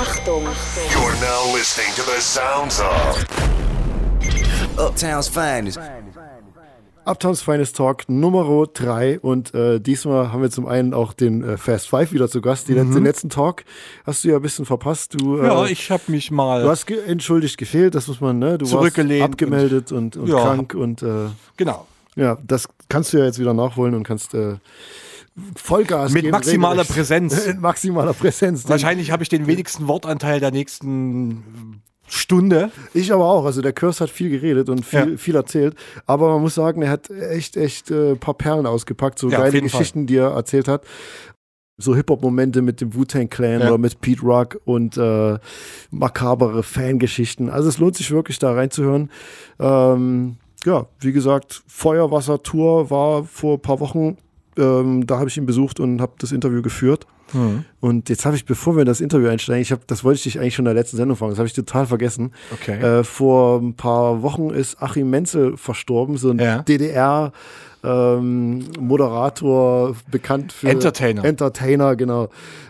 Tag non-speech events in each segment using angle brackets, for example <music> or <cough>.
Achtung. You're now listening to the sounds of Uptown's finest. Uptowns Finest Talk Nummer 3 und äh, diesmal haben wir zum einen auch den äh, Fast Five wieder zu Gast. Die, Den letzten Talk hast du ja ein bisschen verpasst. Du, äh, Ja, ich habe mich mal. du hast ge entschuldigt gefehlt, das muss man, ne? Du Zurückgelehnt warst abgemeldet und, und, Ja. krank und äh, genau. ja, das kannst du ja jetzt wieder nachholen und kannst äh, Vollgas Mit geben, maximaler regelrecht. Präsenz. <laughs> Mit maximaler Präsenz. Wahrscheinlich habe ich den wenigsten Wortanteil der nächsten Stunde. Ich aber auch. Also der Kurs hat viel geredet und viel, Ja. viel erzählt. Aber man muss sagen, er hat echt, echt äh, ein paar Perlen ausgepackt. So Ja, geile jeden Fall. Geschichten, die er erzählt hat. So Hip-Hop-Momente mit dem Wu-Tang Clan Ja. oder mit Pete Rock und äh, makabere Fangeschichten. Also es lohnt sich wirklich da reinzuhören. Ähm, ja, wie gesagt, Feuerwasser-Tour war vor ein paar Wochen. Ähm, da habe ich ihn besucht und habe das Interview geführt. Hm. Und jetzt habe ich, bevor wir in das Interview einsteigen, ich hab, das wollte ich dich eigentlich schon in der letzten Sendung fragen, das habe ich total vergessen. Okay. Äh, vor ein paar Wochen ist Achim Menzel verstorben, so ein Ja. DDR. Ähm, Moderator, bekannt für Entertainer. Entertainer, genau.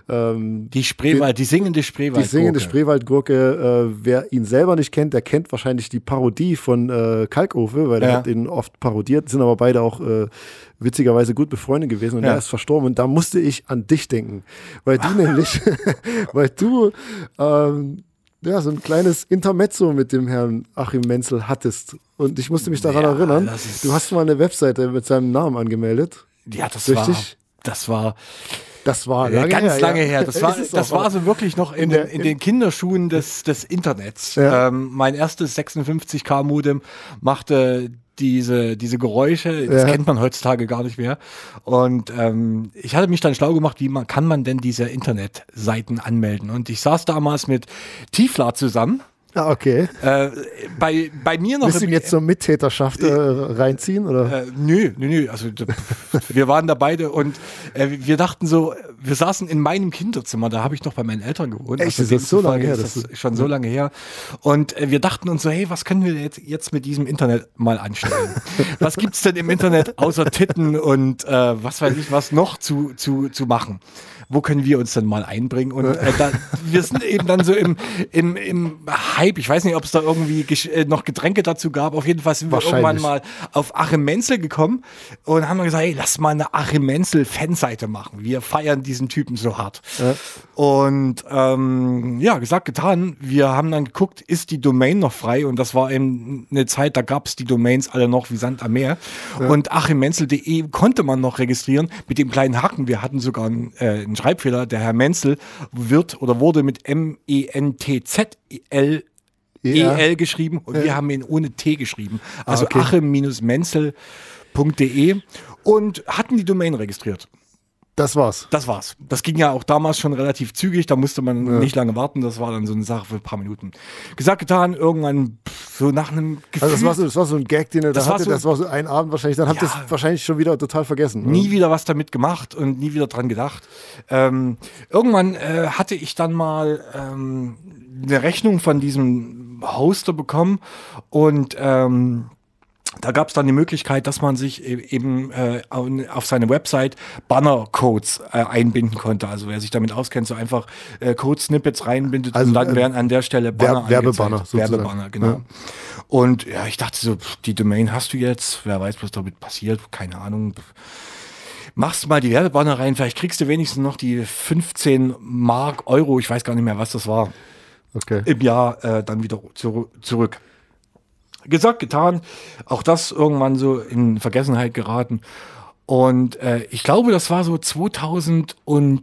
Ähm, Die Spreewald, die singende Spreewald. die singende Spreewaldgurke, äh, wer ihn selber nicht kennt, der kennt wahrscheinlich die Parodie von äh, Kalkofe, weil er Ja. hat ihn oft parodiert, sind aber beide auch äh, witzigerweise gut befreundet gewesen und Ja. er ist verstorben und da musste ich an dich denken, weil du nämlich, <laughs> weil du ähm, ja, so ein kleines Intermezzo mit dem Herrn Achim Menzel hattest und ich musste mich daran Ja, erinnern, du hast mal eine Webseite mit seinem Namen angemeldet. Ja, das Richtig? war. Das war Das war äh, lange ganz her, lange ja. her. Das <laughs> war, das war so wirklich noch in, den, in den Kinderschuhen des, des Internets. Ja. Ähm, mein erstes 56K-Modem machte diese, diese Geräusche, das Ja. kennt man heutzutage gar nicht mehr. Und ähm, ich hatte mich dann schlau gemacht, wie man, kann man denn diese Internetseiten anmelden? Und ich saß damals mit Tiefler zusammen. Ah, okay. Äh, bei, bei mir noch. Willst du ihn jetzt zur Mittäterschaft äh, reinziehen? Oder? Äh, nö, nö, nö. Also wir waren da beide und äh, wir dachten so, wir saßen in meinem Kinderzimmer, da habe ich noch bei meinen Eltern gewohnt. Echt? Also Ist das so lange her, ist Das du- schon so lange her. Und äh, wir dachten uns so, hey, was können wir jetzt, jetzt mit diesem Internet mal anstellen? <laughs> was gibt's denn im Internet außer Titten und äh, was weiß ich was noch zu, zu, zu machen? Wo können wir uns denn mal einbringen? Und äh, da, wir sind eben dann so im, im, im Hype. Ich weiß nicht, ob es da irgendwie äh, noch Getränke dazu gab. Auf jeden Fall sind wir irgendwann mal auf Achim Menzel gekommen und haben gesagt, hey, lass mal eine Achim Menzel Fanseite machen. Wir feiern diesen Typen so hart. Und ähm, ja, gesagt, getan. Wir haben dann geguckt, ist die Domain noch frei? Und das war eben eine Zeit, da gab es die Domains alle noch wie Sand am Meer. Und achimmenzel.de konnte man noch registrieren mit dem kleinen Haken. Wir hatten sogar einen, äh, einen Schreibfehler. Der Herr Menzel wird oder wurde mit M-E-N-T-Z-L Ja. EL geschrieben und wir haben ihn ohne T geschrieben. Also okay. achim-menzel.de und hatten die Domain registriert. Das war's. Das war's. Das ging ja auch damals schon relativ zügig, da musste man nicht lange warten, das war dann so eine Sache für ein paar Minuten. Gesagt, getan, irgendwann so nach einem Gefühl, Also das war so, das war so ein Gag, den er da Das war hatte. so- das war so ein Abend wahrscheinlich. Dann habt ihr Ja. es wahrscheinlich schon wieder total vergessen. oder? nie wieder was damit gemacht und nie wieder dran gedacht. Ähm, irgendwann äh, hatte ich dann mal ähm, eine Rechnung von diesem Hoster bekommen und ähm, da gab es dann die Möglichkeit, dass man sich e- eben äh, auf seine Website Banner-Codes äh, einbinden konnte. Also wer sich damit auskennt, so einfach äh, Code-Snippets reinbindet Also, und dann äh, werden an der Stelle Banner Werb- Werbebanner sozusagen. Werbebanner, genau. Ja. Und ja, ich dachte so, die Domain hast du jetzt, wer weiß, was damit passiert, keine Ahnung. Machst mal die Werbebanner rein, vielleicht kriegst du wenigstens noch die 15 Mark, Euro, ich weiß gar nicht mehr, was das war Okay. im Jahr äh, dann wieder zu, zurück. Gesagt, getan. Auch das irgendwann so in Vergessenheit geraten. Und äh, ich glaube, das war so 2000 und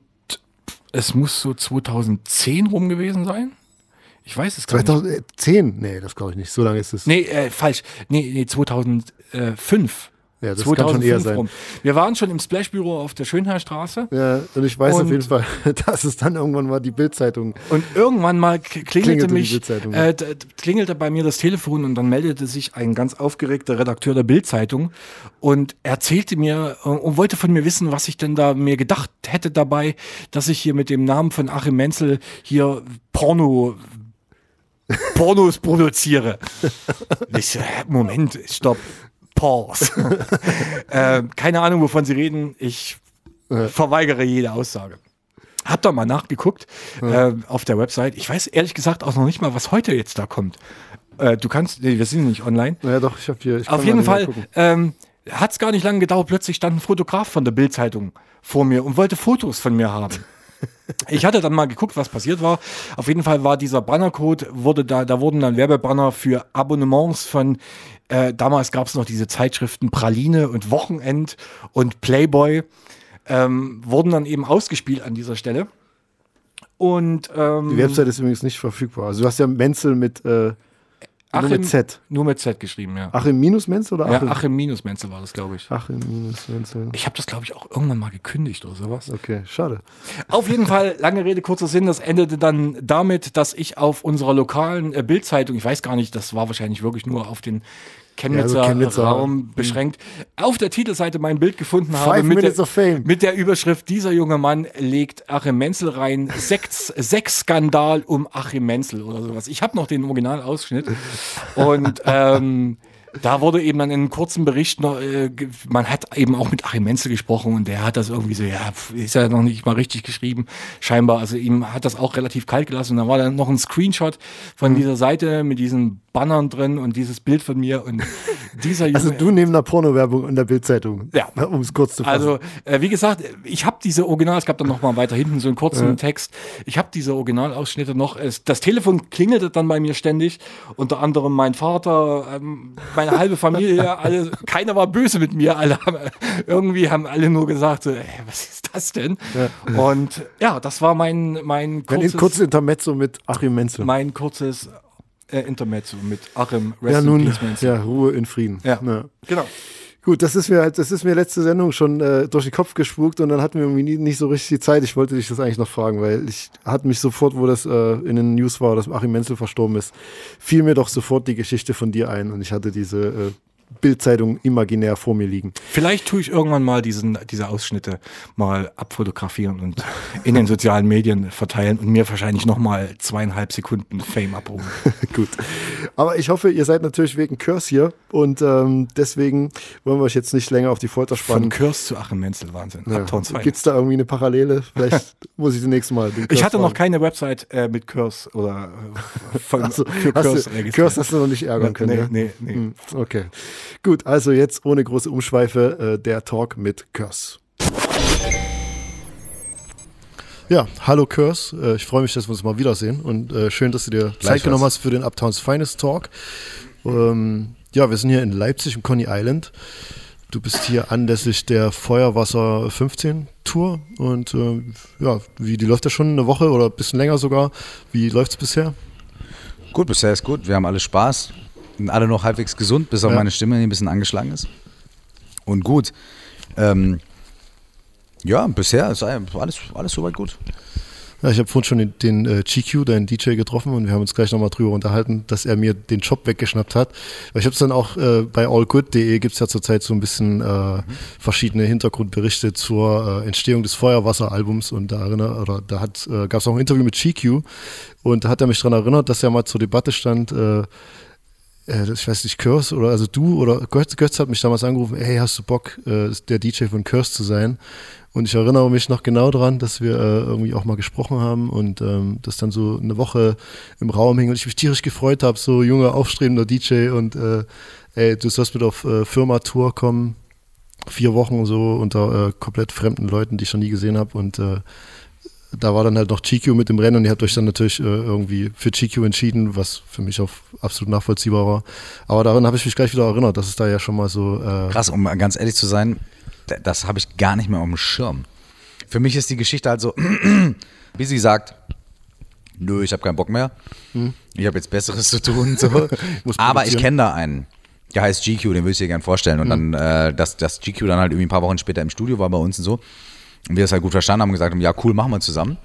es muss so 2010 rum gewesen sein. Ich weiß es gar nicht. 2010? Nee, das glaube ich nicht. So lange ist es. Nee, äh, falsch. Nee, nee, 2005. Ja, das kann schon eher sein. Wir waren schon im Splash-Büro auf der Schönheilstraße. Ja, und ich weiß auf Und- jeden Fall, <laughs> dass es dann irgendwann mal die Bildzeitung. Und irgendwann mal klingelte, Klingelte mich, äh, klingelte bei mir das Telefon und dann meldete sich ein ganz aufgeregter Redakteur der Bildzeitung und erzählte mir äh, und wollte von mir wissen, was ich denn da mir gedacht hätte dabei, dass ich hier mit dem Namen von Achim Menzel hier Porno Pornos produziere. <laughs> Ich so, Moment, stopp, pause. <laughs> äh, keine Ahnung, wovon Sie reden. Ich verweigere jede Aussage. Hab da mal nachgeguckt äh, auf der Website. Ich weiß ehrlich gesagt auch noch nicht mal, was heute jetzt da kommt. Äh, du kannst, nee, wir sind nicht online. Ja, doch, ich habe hier. Ich Auf jeden Fall ähm, hat es gar nicht lange gedauert. Plötzlich stand ein Fotograf von der Bildzeitung vor mir und wollte Fotos von mir haben. <laughs> Ich hatte dann mal geguckt, was passiert war. Auf jeden Fall war dieser Bannercode, wurde da, da wurden dann Werbebanner für Abonnements von, äh, damals gab es noch diese Zeitschriften Praline und Wochenend und Playboy, ähm, wurden dann eben ausgespielt an dieser Stelle. Und ähm, Die Website ist übrigens nicht verfügbar. Also du hast ja Menzel mit, äh, nur Achim, mit Z. Nur mit Z geschrieben, ja. Achim minus Menzel oder ja, Achim? Achim minus Menzel war das, glaube ich. Achim minus Menzel. Ich habe das, glaube ich, auch irgendwann mal gekündigt oder sowas. Okay, schade. Auf jeden Fall, lange Rede, kurzer Sinn, das endete dann damit, dass ich auf unserer lokalen äh, Bildzeitung, ich weiß gar nicht, das war wahrscheinlich wirklich nur auf den Chemnitzer, Ja, so Chemnitzer. Raum beschränkt, auf der Titelseite mein Bild gefunden habe Five mit Minutes der, of Fame. mit der Überschrift, dieser junge Mann legt Achim Menzel rein, Sex, <laughs> Sexskandal um Achim Menzel oder sowas. Ich habe noch den Originalausschnitt und ähm, da wurde eben dann in einem kurzen Bericht noch, äh, man hat eben auch mit Achim Menzel gesprochen und der hat das irgendwie so, ja, ist ja noch nicht mal richtig geschrieben, scheinbar. Also ihm hat das auch relativ kalt gelassen. Und da war dann noch ein Screenshot von Mhm. dieser Seite mit diesen Bannern drin und dieses Bild von mir und dieser Also junge- du neben einer Pornowerbung in der Bildzeitung. Ja. <laughs> Um es kurz zu fassen. also, äh, wie gesagt, ich habe diese Original, es gab dann noch mal weiter hinten so einen kurzen Text. Ich habe diese Originalausschnitte noch. Es, das Telefon klingelte dann bei mir ständig. Unter anderem mein Vater, ähm, meine halbe Familie, alle, keiner war böse mit mir. Alle haben, irgendwie haben alle nur gesagt, so, ey, was ist das denn? Und ja, das war mein, mein Ein kurzes, kurzes Intermezzo mit Achim Menzel. mein kurzes äh, Intermezzo mit Achim Ja, Rest in nun, ja, Ruhe in Frieden. Ja. Genau. Gut, das ist mir halt, das ist mir letzte Sendung schon äh, durch den Kopf gespukt und dann hatten wir nie, nicht so richtig die Zeit. Ich wollte dich das eigentlich noch fragen, weil ich hatte mich sofort, wo das äh, in den News war, dass Achim Menzel verstorben ist, fiel mir doch sofort die Geschichte von dir ein und ich hatte diese äh, Bildzeitung imaginär vor mir liegen. Vielleicht tue ich irgendwann mal diesen, diese Ausschnitte mal abfotografieren und in den sozialen Medien verteilen und mir wahrscheinlich nochmal zweieinhalb Sekunden Fame abholen. <laughs> Gut. Aber ich hoffe, ihr seid natürlich wegen Curse hier und ähm, deswegen wollen wir euch jetzt nicht länger auf die Folter Von spannen. Kurs zu Achim Menzel, Wahnsinn. Finest. Gibt es da irgendwie eine Parallele? Vielleicht <laughs> muss ich das nächste Mal. Ich Curse hatte noch fragen. keine Website äh, mit Kurs oder äh, <laughs> von, Achso, für hast Kurs du. Curse hast du noch nicht ärgern können. nee, ja? nee, nee. Hm, Okay. Gut, also jetzt ohne große Umschweife äh, der Talk mit Curse. Ja, hallo Curse. Äh, ich freue mich, dass wir uns mal wiedersehen und äh, schön, dass du dir Zeit genommen hast für den Uptowns Finest Talk. Ähm, ja, wir sind hier in Leipzig im Coney Island. Du bist hier anlässlich der Feuerwasser 15 Tour und äh, ja, wie die läuft ja schon eine Woche oder ein bisschen länger sogar. Wie läuft es bisher? Gut, bisher ist gut. Wir haben alle Spaß. Alle noch halbwegs gesund, bis auf Ja. meine Stimme, die ein bisschen angeschlagen ist. Und gut. Ähm, ja, bisher ist alles, alles soweit gut. Ja, ich habe vorhin schon den, den äh, GQ, deinen DJ, getroffen und wir haben uns gleich nochmal drüber unterhalten, dass er mir den Job weggeschnappt hat. Ich habe es dann auch äh, bei allgood.de gibt es ja zurzeit so ein bisschen äh, verschiedene Hintergrundberichte zur äh, Entstehung des Feuerwasser-Albums und da erinnert, oder da äh, gab es auch ein Interview mit GQ und da hat er mich daran erinnert, dass er mal zur Debatte stand, äh, ich weiß nicht, Curse oder also du oder Götz, Götz hat mich damals angerufen, hey, hast du Bock, äh, der DJ von Curse zu sein? Und ich erinnere mich noch genau daran, dass wir äh, irgendwie auch mal gesprochen haben und ähm, das dann so eine Woche im Raum hing und ich mich tierisch gefreut habe, so junger, aufstrebender DJ und äh, ey, du sollst mit auf äh, Firma-Tour kommen, vier Wochen so unter äh, komplett fremden Leuten, die ich noch nie gesehen habe und äh, da war dann halt noch GQ mit im Rennen und ihr habt euch dann natürlich äh, irgendwie für GQ entschieden, was für mich auch absolut nachvollziehbar war. Aber daran habe ich mich gleich wieder erinnert, dass es da ja schon mal so. Äh, Krass, um ganz ehrlich zu sein, das habe ich gar nicht mehr auf dem Schirm. Für mich ist die Geschichte halt so, <clears throat> wie sie sagt, nö, ich habe keinen Bock mehr. Ich habe jetzt Besseres zu tun. So. <laughs> Aber ich kenne da einen. Der heißt GQ, den will ich dir gerne vorstellen. Und dann, äh, dass, dass GQ dann halt irgendwie ein paar Wochen später im Studio war bei uns und so. Und wir das halt gut verstanden haben und gesagt haben, ja cool, machen wir zusammen.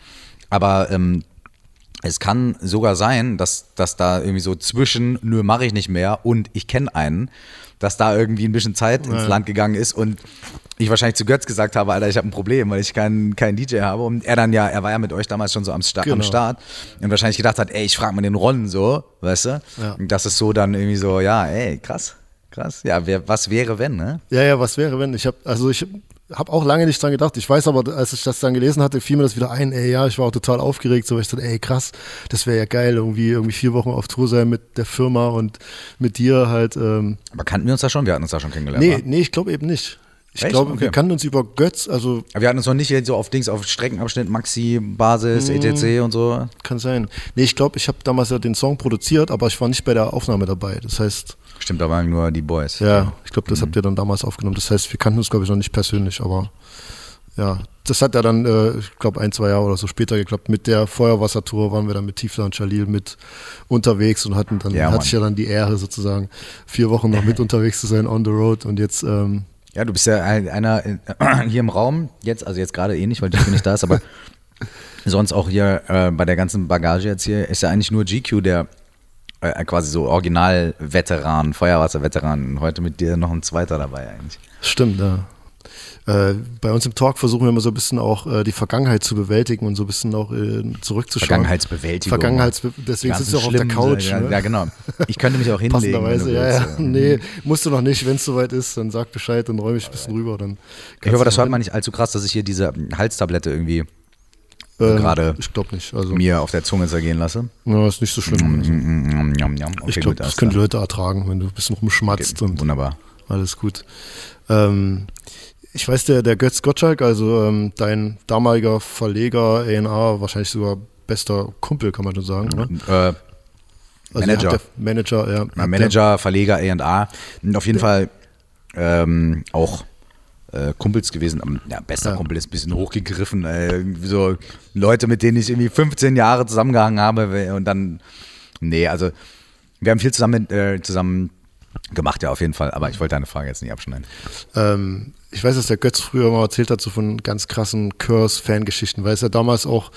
Aber ähm, es kann sogar sein, dass, dass da irgendwie so zwischen, nö, mache ich nicht mehr und ich kenne einen, dass da irgendwie ein bisschen Zeit ins Land gegangen ist und ich wahrscheinlich zu Götz gesagt habe, Alter, ich habe ein Problem, weil ich keinen keinen DJ habe. Und er dann ja, er war ja mit euch damals schon so am, Sta Genau. am Start und wahrscheinlich gedacht hat, ey, ich frage mal den Ron so, weißt du? Ja. Und das ist so dann irgendwie so, ja, ey, krass, krass. Ja, wer, was wäre, wenn, ne? ja, ja, was wäre, wenn? Ich habe, also ich habe auch lange nicht dran gedacht. Ich weiß aber, als ich das dann gelesen hatte, fiel mir das wieder ein. Ey, ja, ich war auch total aufgeregt. So, ich dachte, ey, krass, das wäre ja geil, irgendwie, irgendwie vier Wochen auf Tour sein mit der Firma und mit dir halt. Ähm. Aber kannten wir uns da schon? Wir hatten uns da schon kennengelernt. Nee, wa? nee, ich glaube eben nicht. Ich Echt? glaube, Okay. wir kannten uns über Götz, also Aber wir hatten uns noch nicht so auf Dings, auf Streckenabschnitt, Maxi, Basis, Mhm. ETC und so. kann sein. Nee, ich glaube, ich habe damals ja den Song produziert, aber ich war nicht bei der Aufnahme dabei. Das heißt, Stimmt, da waren nur die Boys. ja, ich glaube, das Mhm. habt ihr dann damals aufgenommen. Das heißt, wir kannten uns, glaube ich, noch nicht persönlich, aber ja, das hat ja dann, äh, ich glaube, ein, zwei Jahre oder so später geklappt. Mit der Feuerwassertour waren wir dann mit Tiefler und Jalil mit unterwegs und hatten dann, Ja, hatte ich ja dann die Ehre sozusagen, vier Wochen noch mit <laughs> unterwegs zu sein on the road und jetzt, ähm, Ja, du bist ja ein- einer in- <clears throat> hier im Raum, jetzt, also jetzt gerade eh nicht, weil Jiku nicht da ist, aber <laughs> sonst auch hier äh, bei der ganzen Bagage jetzt hier ist ja eigentlich nur GQ, der äh, quasi so Original-Veteran, Feuerwasser-Veteran. Heute mit dir noch ein zweiter dabei eigentlich. Stimmt, ja. Äh, bei uns im Talk versuchen wir immer so ein bisschen auch äh, die Vergangenheit zu bewältigen und so ein bisschen auch äh, zurückzuschauen. Vergangenheitsbewältigung. Vergangenheitsbe deswegen sitzt du auch auf der Couch. Ja, ne? ja, genau. Ich könnte mich auch <laughs> hinlegen. Passenderweise, ja, ja. Nee, musst du noch nicht. Wenn es soweit ist, dann sag Bescheid, dann räume ich ein bisschen rüber. Dann Ich hoffe, das hört man nicht allzu krass, dass ich hier diese Halstablette irgendwie äh, gerade Ich glaube nicht. Also, mir auf der Zunge zergehen lasse. ja, ist nicht so schlimm. Also, Mm, mm, mm, mm. Okay, ich glaube, das können die. Leute ertragen, wenn du ein bisschen rumschmatzt und Wunderbar. alles gut. Ähm, ich weiß, der, der Götz Gottschalk, also ähm, dein damaliger Verleger, A&R, wahrscheinlich sogar bester Kumpel, kann man schon sagen. Ne? Äh, Also Manager. Manager, ja. Manager, Verleger, A&A. Auf jeden Fall ähm, auch äh, Kumpels gewesen. Ja, bester Ja. Kumpel ist ein bisschen hochgegriffen. Äh, so Leute, mit denen ich irgendwie 15 Jahre zusammengehangen habe. Und dann, nee, also wir haben viel zusammen, äh, zusammen gemacht, ja, auf jeden Fall. Aber ich wollte deine Frage jetzt nicht abschneiden. Ähm, ich weiß, dass der Götz früher mal erzählt hat, so von ganz krassen Curse-Fangeschichten, weil es ja damals auch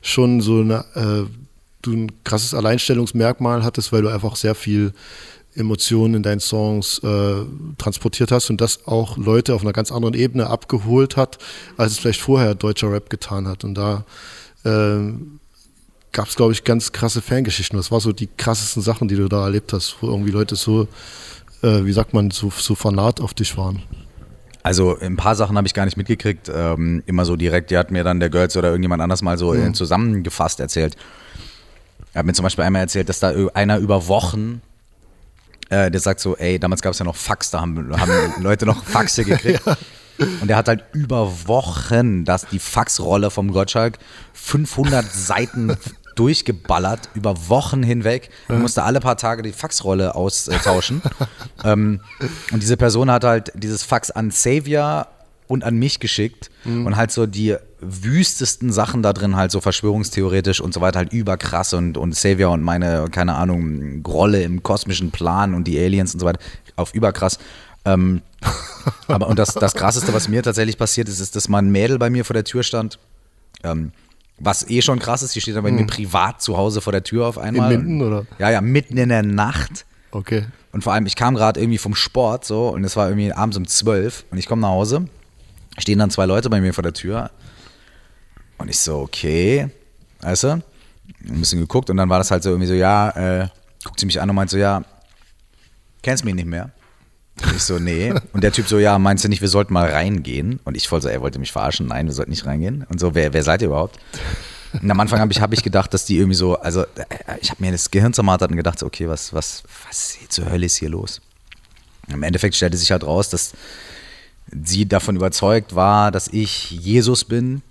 schon so eine, äh, du ein krasses Alleinstellungsmerkmal hattest, weil du einfach sehr viel Emotionen in deinen Songs äh, transportiert hast und das auch Leute auf einer ganz anderen Ebene abgeholt hat, als es vielleicht vorher deutscher Rap getan hat. Und da ähm, gab es, glaube ich, ganz krasse Fangeschichten. Was war so die krassesten Sachen, die du da erlebt hast, wo irgendwie Leute so, äh, wie sagt man, so, so fanat auf dich waren? Also ein paar Sachen habe ich gar nicht mitgekriegt. Ähm, immer so direkt, die hat mir dann der Girls oder irgendjemand anders mal so äh, zusammengefasst erzählt. Er hat mir zum Beispiel einmal erzählt, dass da ö- einer über Wochen, äh, der sagt so, ey, damals gab es ja noch Fax, da haben, haben <laughs> Leute noch Faxe gekriegt. Und der hat halt über Wochen, dass die Faxrolle vom Gottschalk 500 <laughs> Seiten durchgeballert, über Wochen hinweg. Er musste alle paar Tage die Faxrolle austauschen. <laughs> ähm, und diese Person hat halt dieses Fax an Xavier und an mich geschickt und halt so die wüstesten Sachen da drin, halt so verschwörungstheoretisch und so weiter, halt überkrass und, und Xavier und meine, keine Ahnung, Rolle im kosmischen Plan und die Aliens und so weiter, auf überkrass. Ähm, <laughs> aber und das, das Krasseste, was mir tatsächlich passiert ist, ist, dass mal ein Mädel bei mir vor der Tür stand. Ähm, was eh schon krass ist, die steht dann bei mir privat zu Hause vor der Tür auf einmal. Minden, oder? Ja, ja, mitten in der Nacht. Okay. Und vor allem, ich kam gerade irgendwie vom Sport so und es war irgendwie abends um 12 und ich komme nach Hause, stehen dann zwei Leute bei mir vor der Tür und ich so, okay, weißt du, ein bisschen geguckt und dann war das halt so irgendwie so, ja, äh, guckt sie mich an und meint so, ja, kennst mich nicht mehr? Und ich so, nee. Und der Typ so, ja, meinst du nicht, wir sollten mal reingehen? Und ich voll so, er wollte mich verarschen, nein, wir sollten nicht reingehen. Und so, wer, wer seid ihr überhaupt? Und am Anfang habe ich, hab ich gedacht, dass die irgendwie so, also äh, ich habe mir das Gehirn zermartert und gedacht, so, okay, was, was, was zur Hölle ist hier los? Im Endeffekt stellte sich halt raus, dass sie davon überzeugt war, dass ich Jesus bin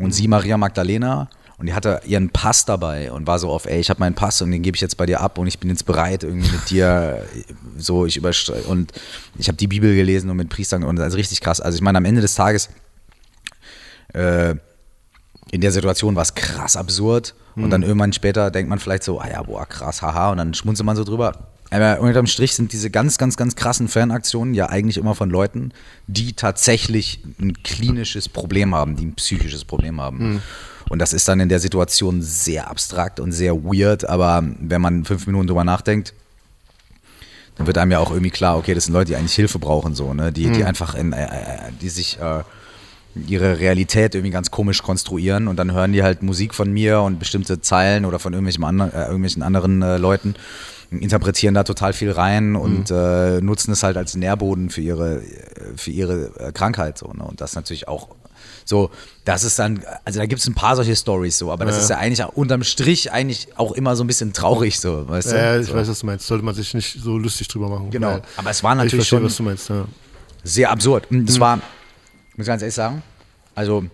und sie Maria Magdalena. Und die hatte ihren Pass dabei und war so auf, ey, ich habe meinen Pass und den gebe ich jetzt bei dir ab und ich bin jetzt bereit, irgendwie mit dir <laughs> so, ich überstre und ich habe die Bibel gelesen und mit Priestern und ist richtig krass. Also ich meine, am Ende des Tages äh, in der Situation war es krass absurd. Und dann irgendwann später denkt man vielleicht so, ah ja, boah, krass, haha. Und dann schmunzelt man so drüber. Aber unterm Strich sind diese ganz, ganz, ganz krassen Fanaktionen ja eigentlich immer von Leuten, die tatsächlich ein klinisches Problem haben, die ein psychisches Problem haben. Und das ist dann in der Situation sehr abstrakt und sehr weird. Aber wenn man fünf Minuten drüber nachdenkt, dann wird einem ja auch irgendwie klar, okay, das sind Leute, die eigentlich Hilfe brauchen, so, ne? Die, die einfach in, äh, äh, die sich äh, ihre Realität irgendwie ganz komisch konstruieren und dann hören die halt Musik von mir und bestimmte Zeilen oder von irgendwelchen, andre, äh, irgendwelchen anderen äh, Leuten, interpretieren da total viel rein und äh, nutzen es halt als Nährboden für ihre, für ihre äh, Krankheit. So, ne? Und das natürlich auch so, das ist dann, also da gibt es ein paar solche Stories so, aber das Ja. ist ja eigentlich unterm Strich eigentlich auch immer so ein bisschen traurig, so, weißt du? Ja, ich so. weiß, was du meinst. Sollte man sich nicht so lustig drüber machen. Genau. Aber es war ich natürlich verstehe, schon was du meinst. Ja. sehr absurd. Das war, muss ich ganz ehrlich sagen, also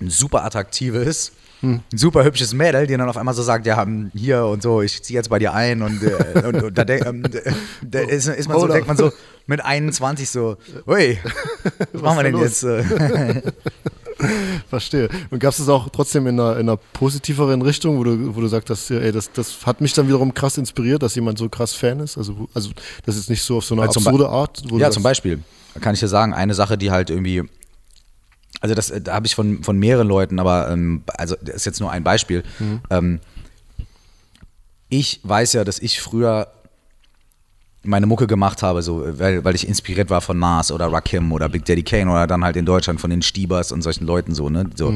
ein super attraktives, ein super hübsches Mädel, die dann auf einmal so sagt, ja, hm, hier und so, ich ziehe jetzt bei dir ein und, äh, und, und da, ähm, da ist, ist man so, denkt man so mit 21 so, ui, <laughs> was machen wir denn da jetzt? <laughs> Verstehe. Und gab es das auch trotzdem in einer, in einer positiveren Richtung, wo du, wo du sagst, dass, ey, das, das hat mich dann wiederum krass inspiriert, dass jemand so krass Fan ist? Also, also das ist nicht so auf so eine Also absurde Art. Ja, zum Beispiel. Kann ich dir sagen, eine Sache, die halt irgendwie. Also, das äh, da habe ich von, von mehreren Leuten, aber ähm, also das ist jetzt nur ein Beispiel. Ähm, ich weiß ja, dass ich früher meine Mucke gemacht habe, so, weil, weil ich inspiriert war von Nas oder Rakim oder Big Daddy Kane oder dann halt in Deutschland von den Stiebers und solchen Leuten so, ne? So.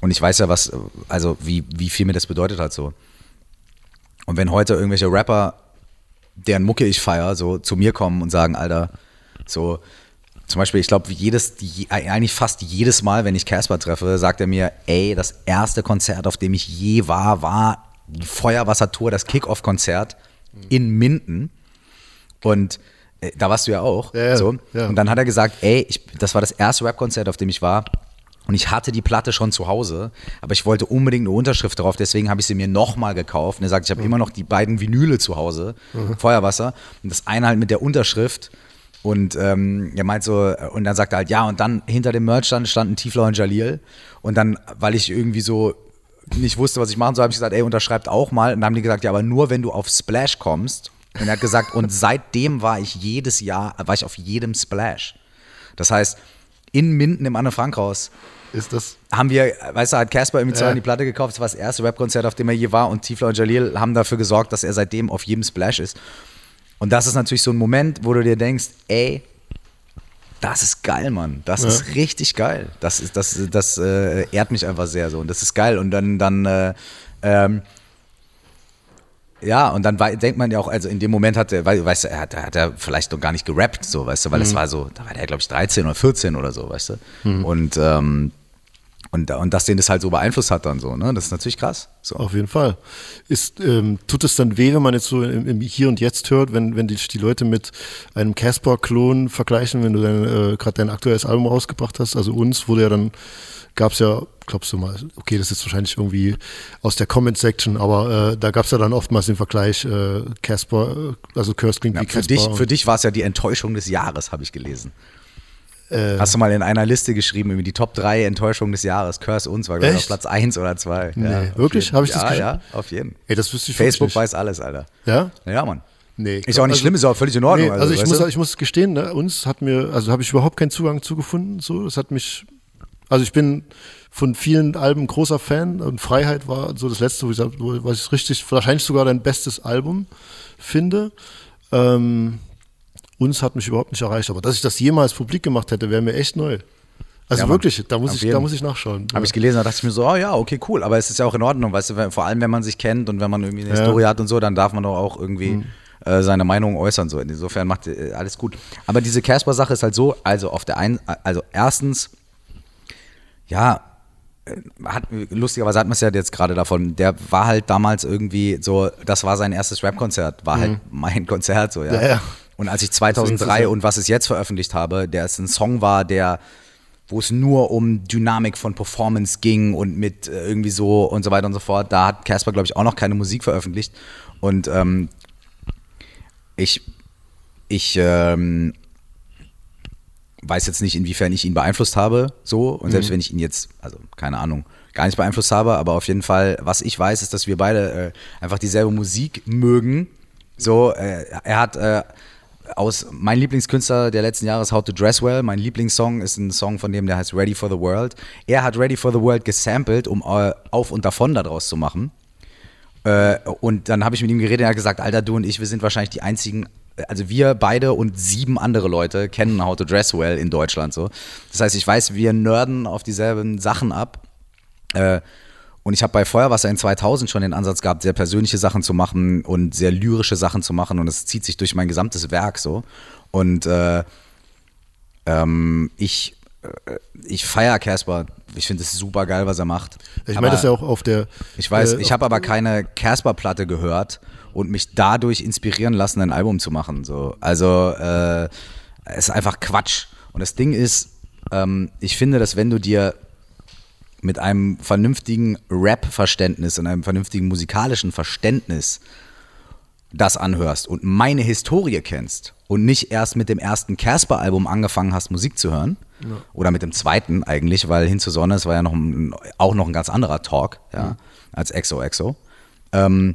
Und ich weiß ja, was, also wie, wie viel mir das bedeutet hat so. Und wenn heute irgendwelche Rapper, deren Mucke ich feier, so zu mir kommen und sagen, Alter, so, zum Beispiel, ich glaube, jedes, eigentlich fast jedes Mal, wenn ich Casper treffe, sagt er mir, ey, das erste Konzert, auf dem ich je war, war die Feuerwassertour, das Kick-Off-Konzert in Minden. Und äh, da warst du ja auch. Ja, so. ja. Und dann hat er gesagt, ey, ich, das war das erste Rap-Konzert, auf dem ich war. Und ich hatte die Platte schon zu Hause, aber ich wollte unbedingt eine Unterschrift drauf, deswegen habe ich sie mir nochmal gekauft. Und er sagt, ich habe immer noch die beiden Vinyle zu Hause, Feuerwasser. Und das eine halt mit der Unterschrift. Und ähm, er meint so, und dann sagt er halt, ja, und dann hinter dem Merch stand, standen Tiefler und Jalil. Und dann, weil ich irgendwie so nicht wusste, was ich machen soll, habe ich gesagt, ey, unterschreibt auch mal. Und dann haben die gesagt, ja, aber nur wenn du auf Splash kommst. Und er hat gesagt, und <laughs> seitdem war ich jedes Jahr, war ich auf jedem Splash. Das heißt, in Minden im Anne-Frank-Haus Ist das. haben wir, weißt du, hat Casper irgendwie Ja. ja. die Platte gekauft, das war das erste Rap-Konzert, auf dem er je war und Tiefler und Jalil haben dafür gesorgt, dass er seitdem auf jedem Splash ist. Und das ist natürlich so ein Moment, wo du dir denkst, ey, das ist geil, Mann. Das Ja. ist richtig geil. Das ist, das, das äh, ehrt mich einfach sehr so. Und das ist geil. Und dann, dann, äh, ähm, ja, und dann denkt man ja auch, also in dem Moment hat er, wei- weißt du, er hat, hat er vielleicht noch gar nicht gerappt, so, weißt du, weil es war so, da war der, glaube ich, 13 oder 14 oder so, weißt du. Und, ähm, und, und dass den das halt so beeinflusst hat dann so, ne? Das ist natürlich krass. So. Auf jeden Fall. Ist, ähm, tut es dann weh, wenn man jetzt so im, im Hier und Jetzt hört, wenn, wenn dich die Leute mit einem Casper-Klon vergleichen, wenn du dein, äh, gerade dein aktuelles Album rausgebracht hast? Also uns wurde ja dann, gab es ja, glaubst du mal, okay, das ist wahrscheinlich irgendwie aus der Comment-Section, aber äh, da gab es ja dann oftmals den Vergleich äh, Casper, äh, also Curse klingt Ja, wie für, Casper. dich, für dich war es ja die Enttäuschung des Jahres, habe ich gelesen. Äh, Hast du mal in einer Liste geschrieben, irgendwie die Top 3 Enttäuschungen des Jahres? Curse uns war, glaube ich, auf? Platz 1 oder 2. Nee, wirklich? Hab ich das Ja, geschrieben? ja, auf jeden. ey, das wüsste ich Facebook weiß alles, Alter. Ja? Ja, Mann. Nee. Ist auch nicht also- schlimm, ist auch völlig in Ordnung. Nee, also, ich, weißt muss, du? ich muss gestehen, ne, uns hat mir, also habe ich überhaupt keinen Zugang zu gefunden. So, das hat mich, also ich bin von vielen Alben großer Fan und Freiheit war so das letzte, wo ich, was ich richtig, wahrscheinlich sogar dein bestes Album finde. Ähm, uns hat mich überhaupt nicht erreicht, aber dass ich das jemals publik gemacht hätte, wäre mir echt neu. Also Ja, wirklich, da muss ich, jeden. da muss ich nachschauen. Habe ich gelesen, da dachte ich mir so, oh ja, okay, cool, aber es ist ja auch in Ordnung, weißt du, vor allem wenn man sich kennt und wenn man irgendwie eine Ja. Mhm. Historie hat und so, dann darf man doch auch irgendwie äh, seine Meinung äußern. So. Insofern macht äh, alles gut. Aber diese Casper-Sache ist halt so, also auf der einen, also erstens, ja, äh, hat, lustigerweise hat man es ja jetzt gerade davon, der war halt damals irgendwie so, das war sein erstes Rap-Konzert, war halt mein Konzert so, ja. Mhm. Ja, ja. Und als ich Deswegen ist es 2003 ja- und was ich jetzt veröffentlicht habe, der ist ein Song war, der wo es nur um Dynamik von Performance ging und mit äh, irgendwie so und so weiter und so fort. Da hat Casper, glaube ich, auch noch keine Musik veröffentlicht. Und ähm, ich, ich ähm, weiß jetzt nicht, inwiefern ich ihn beeinflusst habe, so. Und selbst wenn ich ihn jetzt, also keine Ahnung, gar nicht beeinflusst habe, aber auf jeden Fall, was ich weiß, ist, dass wir beide äh, einfach dieselbe Musik mögen. So, äh, er hat äh, aus mein Lieblingskünstler der letzten Jahre ist How to Dress Well. Mein Lieblingssong ist ein Song von dem, der heißt Ready for the World. Er hat Ready for the World gesampelt, um äh, auf und davon daraus zu machen. Äh, und dann habe ich mit ihm geredet und er hat gesagt, Alter, du und ich, wir sind wahrscheinlich die einzigen also wir beide und sieben andere Leute kennen How to Dress Well in Deutschland so. Das heißt, ich weiß, wir nörden auf dieselben Sachen ab. Und ich habe bei Feuerwasser in 2000 schon den Ansatz gehabt, sehr persönliche Sachen zu machen und sehr lyrische Sachen zu machen. Und es zieht sich durch mein gesamtes Werk so. Und äh, ähm, ich, äh, ich feiere Casper. Ich finde es super geil, was er macht. Ich meine das ja auch auf der. Ich weiß, äh, ich habe aber keine Casper-Platte gehört und mich dadurch inspirieren lassen, ein Album zu machen. So. Also äh, es ist einfach Quatsch. Und das Ding ist, ähm, ich finde, dass wenn du dir mit einem vernünftigen Rap-Verständnis und einem vernünftigen musikalischen Verständnis das anhörst und meine Historie kennst und nicht erst mit dem ersten Casper-Album angefangen hast, Musik zu hören, oder mit dem zweiten eigentlich, weil Hin zur Sonne, es war ja noch ein, auch noch ein ganz anderer Talk, ja, als XOXO, ähm,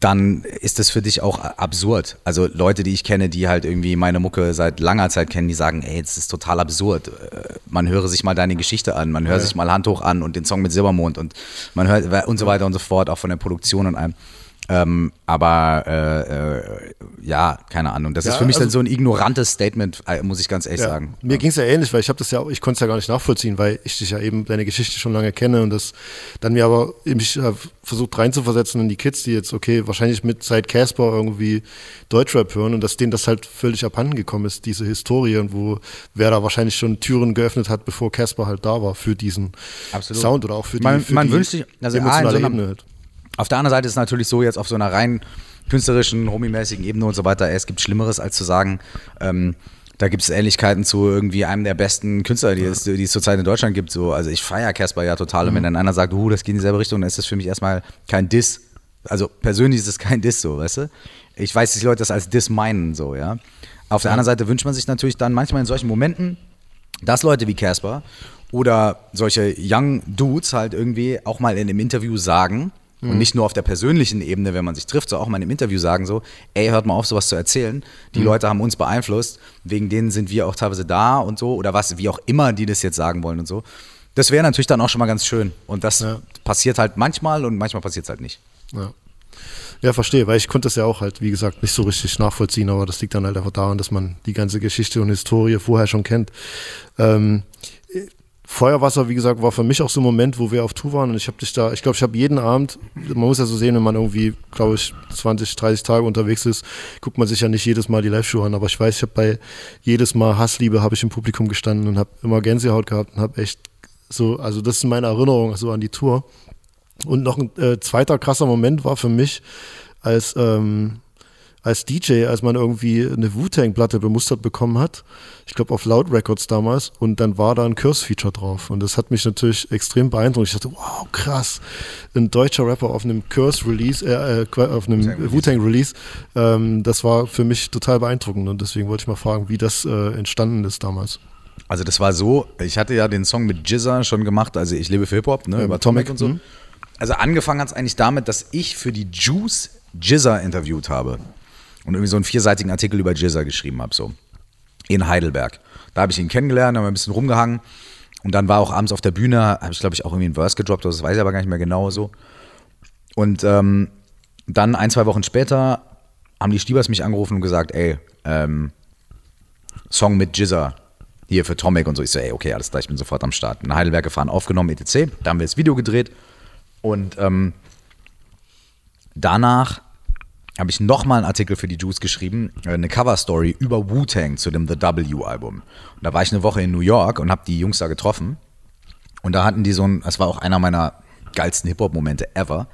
dann ist das für dich auch absurd. Also Leute, die ich kenne, die halt irgendwie meine Mucke seit langer Zeit kennen, die sagen, ey, das ist total absurd. Äh, Man höre sich mal deine Geschichte an, man höre sich mal Hand hoch an und den Song mit Silbermond und man hört und so weiter und so fort, auch von der Produktion und allem. Ähm, aber äh, äh, ja, keine Ahnung. Das Ja, ist für mich dann also- so ein ignorantes Statement, äh, muss ich ganz ehrlich Ja, sagen. Mir ging es ja ähnlich, weil ich habe das ja, auch- ich konnte es ja gar nicht nachvollziehen, weil ich dich ja eben deine Geschichte schon lange kenne und das dann mir aber mich äh, versucht reinzuversetzen in die Kids, die jetzt okay wahrscheinlich mit seit Casper irgendwie Deutschrap hören und dass denen das halt völlig abhanden gekommen ist, diese Historie und wo wer da wahrscheinlich schon Türen geöffnet hat, bevor Casper halt da war für diesen Absolut. Sound oder auch für die, Man- für man die wünscht sich- also A, in so einer- Ebene halt. Auf der anderen Seite ist es natürlich so, jetzt auf so einer rein künstlerischen, homiemäßigen Ebene und so weiter, es gibt Schlimmeres, als zu sagen, ähm, da gibt es Ähnlichkeiten zu irgendwie einem der besten Künstler, die, es, die es zurzeit in Deutschland gibt. So. Also ich feiere Casper ja total. Und wenn dann einer sagt, uh, das geht in dieselbe Richtung, dann ist das für mich erstmal kein Diss. Also persönlich ist es kein Diss so, weißt du? Ich weiß, dass die Leute das als Diss meinen, so, ja. Auf der anderen Seite wünscht man sich natürlich dann manchmal in solchen Momenten, dass Leute wie Casper oder solche Young Dudes halt irgendwie auch mal in einem Interview sagen und nicht nur auf der persönlichen Ebene, wenn man sich trifft, so auch mal in einem Interview sagen so, ey, hört mal auf, sowas zu erzählen. Die Leute haben uns beeinflusst, wegen denen sind wir auch teilweise da und so oder was, wie auch immer die das jetzt sagen wollen und so. Das wäre natürlich dann auch schon mal ganz schön und das Ja. passiert halt manchmal und manchmal passiert es halt nicht. Ja. Ja, verstehe, weil ich konnte das ja auch halt, wie gesagt, nicht so richtig nachvollziehen, aber das liegt dann halt einfach daran, dass man die ganze Geschichte und Historie vorher schon kennt. Ähm, Feuerwasser, wie gesagt, war für mich auch so ein Moment, wo wir auf Tour waren und ich habe dich da, ich glaube, ich habe jeden Abend, man muss ja so sehen, wenn man irgendwie, glaube ich, 20, 30 Tage unterwegs ist, guckt man sich ja nicht jedes Mal die Live-Show an, aber ich weiß, ich habe bei jedes Mal Hassliebe habe ich im Publikum gestanden und habe immer Gänsehaut gehabt und habe echt so, also das sind meine Erinnerungen so an die Tour. Und noch ein äh, zweiter krasser Moment war für mich, als, ähm, als DJ, als man irgendwie eine Wu-Tang-Platte bemustert bekommen hat. Ich glaube auf Loud Records damals. Und dann war da ein Curse-Feature drauf. Und das hat mich natürlich extrem beeindruckt. Ich dachte, wow, krass. Ein deutscher Rapper auf einem Curse-Release, äh, äh, auf einem Wu-Tang-Release. Ähm, das war für mich total beeindruckend. Und deswegen wollte ich mal fragen, wie das äh, entstanden ist damals. Also das war so, ich hatte ja den Song mit Jizza schon gemacht, also ich lebe für Hip-Hop, ne, Ja, über Tomic Tomic, und so. mhm. Also angefangen hat es eigentlich damit, dass ich für die Juice Jizza interviewt habe und irgendwie so einen vierseitigen Artikel über Jizza geschrieben habe, so in Heidelberg. Da habe ich ihn kennengelernt, haben wir ein bisschen rumgehangen und dann war auch abends auf der Bühne, habe ich glaube ich auch irgendwie einen Verse gedroppt, das weiß ich aber gar nicht mehr genau so. Und ähm, dann ein, zwei Wochen später haben die Stiebers mich angerufen und gesagt, ey, ähm, Song mit Jizza hier für Tomic und so. Ich so, ey, okay, alles klar, ich bin sofort am Start. In Heidelberg gefahren, aufgenommen, etc. Da haben wir das Video gedreht und ähm, danach habe ich nochmal einen Artikel für die Juice geschrieben, äh, eine Cover-Story über Wu-Tang zu dem The W-Album. Und da war ich eine Woche in New York und habe die Jungs da getroffen. Und da hatten die so ein, das war auch einer meiner geilsten Hip-Hop-Momente ever.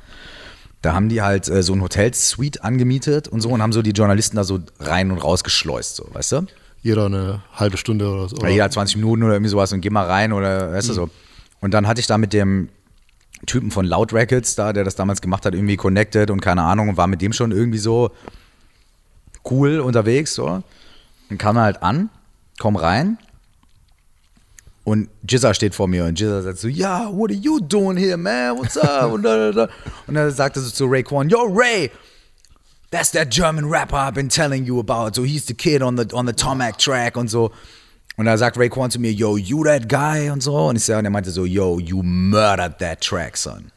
Da haben die halt äh, so ein Hotel-Suite angemietet und so und haben so die Journalisten da so rein und raus geschleust, so, weißt du? Jeder eine halbe Stunde oder so. Oder jeder hat 20 Minuten oder irgendwie sowas und geh mal rein oder weißt du so. Und dann hatte ich da mit dem Typen von Loud Records da, der das damals gemacht hat, irgendwie connected und keine Ahnung und war mit dem schon irgendwie so cool unterwegs, so. Dann kam er halt an, komm rein und Jizza steht vor mir und Jizza sagt so, ja, what are you doing here, man, what's up? und, da, da, da. und dann sagte so zu Raekwon, yo, Ray, that's that German rapper I've been telling you about. So he's the kid on the, on the Tomac track und so. Und da sagt Raekwon zu mir, yo, you that guy und so. Und ich sag, und er meinte so, yo, you murdered that track, son.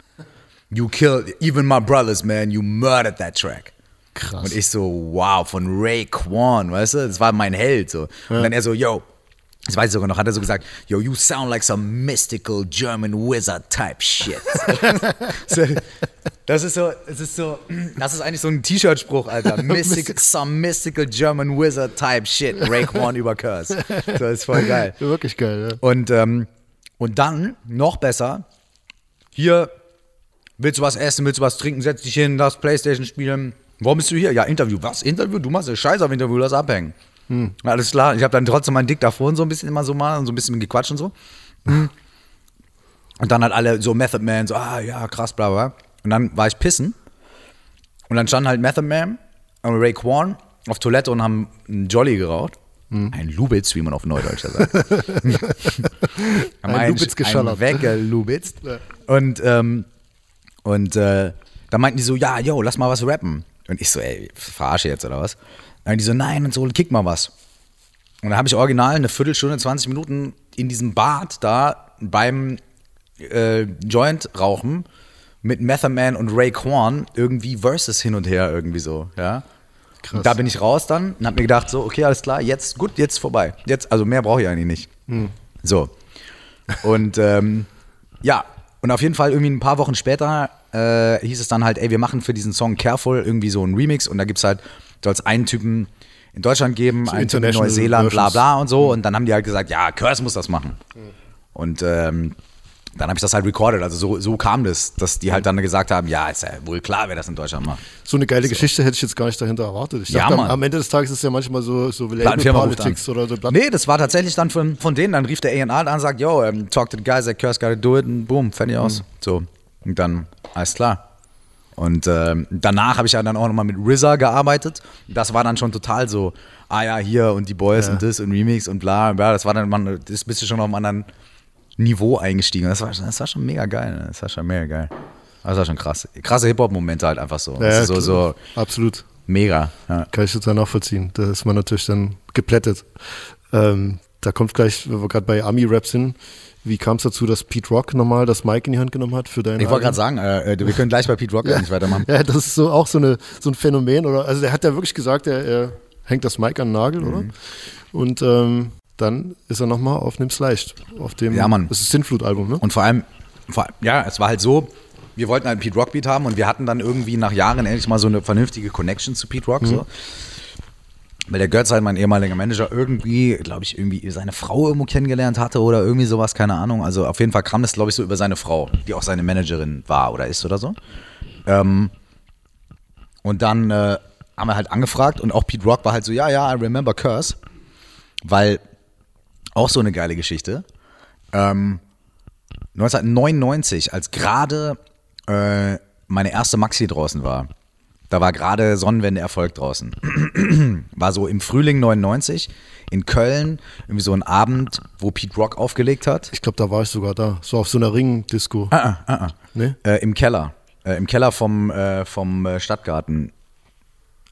You killed even my brothers, man. You murdered that track. Krass. Und ich so, wow, von Ray Kwan, weißt du? Das war mein Held. So. Und dann er so, yo, das weiß ich sogar noch, hat er so gesagt, yo, you sound like some mystical German wizard type shit. <laughs> das ist so, das ist so, das ist eigentlich so ein T-Shirt-Spruch, Alter. <laughs> Mystic, some mystical German wizard type shit. Ray Kwan über Curse. So, das ist voll geil. Wirklich geil, ja. Und, ähm, und dann, noch besser, hier, willst du was essen, willst du was trinken, setz dich hin, lass Playstation spielen. Warum bist du hier? Ja, Interview. Was? Interview? Du machst ja Scheiß auf Interview, lass abhängen. Ja, Alles klar. Ich habe dann trotzdem meinen Dick davor und so ein bisschen immer so mal und so ein bisschen gequatscht und so. Mhm. Und dann halt alle so Method Man, so, ah ja, krass, bla bla. Und dann war ich pissen. Und dann standen halt Method Man und Ray Kwan auf Toilette und haben einen Jolly geraucht. Ein Lubitz, wie man auf Neudeutsch sagt. <laughs> Ein Lubitz geschallert. Ein weggelubitzt. Und, ähm, und äh, dann meinten die so, ja, yo, lass mal was rappen. Und ich so, ey, verarsche jetzt oder was? Und die so, nein, und so, kick mal was. Und dann habe ich original eine Viertelstunde, 20 Minuten in diesem Bad da beim äh, Joint rauchen mit Method Man und Ray Kwan irgendwie Verses hin und her irgendwie so, ja. Krass. Und da bin ich raus dann und hab mir gedacht, so, okay, alles klar, jetzt, gut, jetzt vorbei. Jetzt, also mehr brauche ich eigentlich nicht. So. Und ähm, ja, und auf jeden Fall irgendwie ein paar Wochen später äh, hieß es dann halt, ey, wir machen für diesen Song Careful irgendwie so einen Remix und da gibt's halt, soll es einen Typen in Deutschland geben, einen Typen in Neuseeland, bla bla und so. Und dann haben die halt gesagt, ja, Curse muss das machen. Und ähm, dann habe ich das halt recorded. Also so, so kam das, dass die halt dann gesagt haben, ja, ist ja wohl klar, wer das in Deutschland macht. So eine geile Geschichte hätte ich jetzt gar nicht dahinter erwartet. Ich Ja, dachte, am, am Ende des Tages ist es ja manchmal so, so Politics oder so Blatt Nee, das war tatsächlich dann von, von denen. Dann rief der A&R an und sagt, yo, um, talk to the guys at Curse gotta do it und boom, fertig aus. So, und dann, alles klar. Und ähm, danach habe ich ja dann auch nochmal mit RZA gearbeitet. Das war dann schon total so, ah ja, hier und die Boys und das und Remix und bla, bla. Das war dann, man, das bist du schon auf einem anderen Niveau eingestiegen. Das war, das war schon mega geil. ne? Das war schon mega geil. Das war schon krass. Krasse Hip-Hop-Momente halt einfach so. Ja, das ist so, so Absolut. mega. Ja. Kann ich total nachvollziehen. Da ist man natürlich dann geplättet. Ähm, da kommt gleich, wenn wir gerade bei Ami-Rap sind, wie kam es dazu, dass Pete Rock nochmal das Mic in die Hand genommen hat für deine Ich wollte gerade sagen, äh, äh, wir können gleich bei Pete Rock eigentlich weitermachen. Ja, das ist so auch so, eine, so ein Phänomen. Oder? Also der hat ja wirklich gesagt, er, er hängt das Mic an den Nagel, oder? Mhm. Und ähm, dann ist er nochmal auf Nimm's Leicht. Auf dem, Ja, Mann. Das ist Sinnflut-Album, ne? Und vor allem, vor, allem- ja, es war halt so, wir wollten halt einen Pete Rock Beat haben und wir hatten dann irgendwie nach Jahren endlich mal so eine vernünftige Connection zu Pete Rock. So. Weil der Götz halt, mein ehemaliger Manager, irgendwie, glaube ich, irgendwie seine Frau irgendwo kennengelernt hatte oder irgendwie sowas, keine Ahnung. Also auf jeden Fall kam das, glaube ich, so über seine Frau, die auch seine Managerin war oder ist oder so. Ähm, und dann äh, haben wir halt angefragt und auch Pete Rock war halt so, ja, ja, I remember Curse. Weil auch so eine geile Geschichte. Ähm, 1999, als gerade äh, meine erste Maxi draußen war, da war gerade Sonnenwende-Erfolg draußen. <clears throat> war so im Frühling 99 in Köln, irgendwie so ein Abend, wo Pete Rock aufgelegt hat. Ich glaube, da war ich sogar da. So auf so einer Ring-Disco. Ah, ah, ah, ah. Ne? Äh, Im Keller. Äh, Im Keller vom, äh, vom äh, Stadtgarten.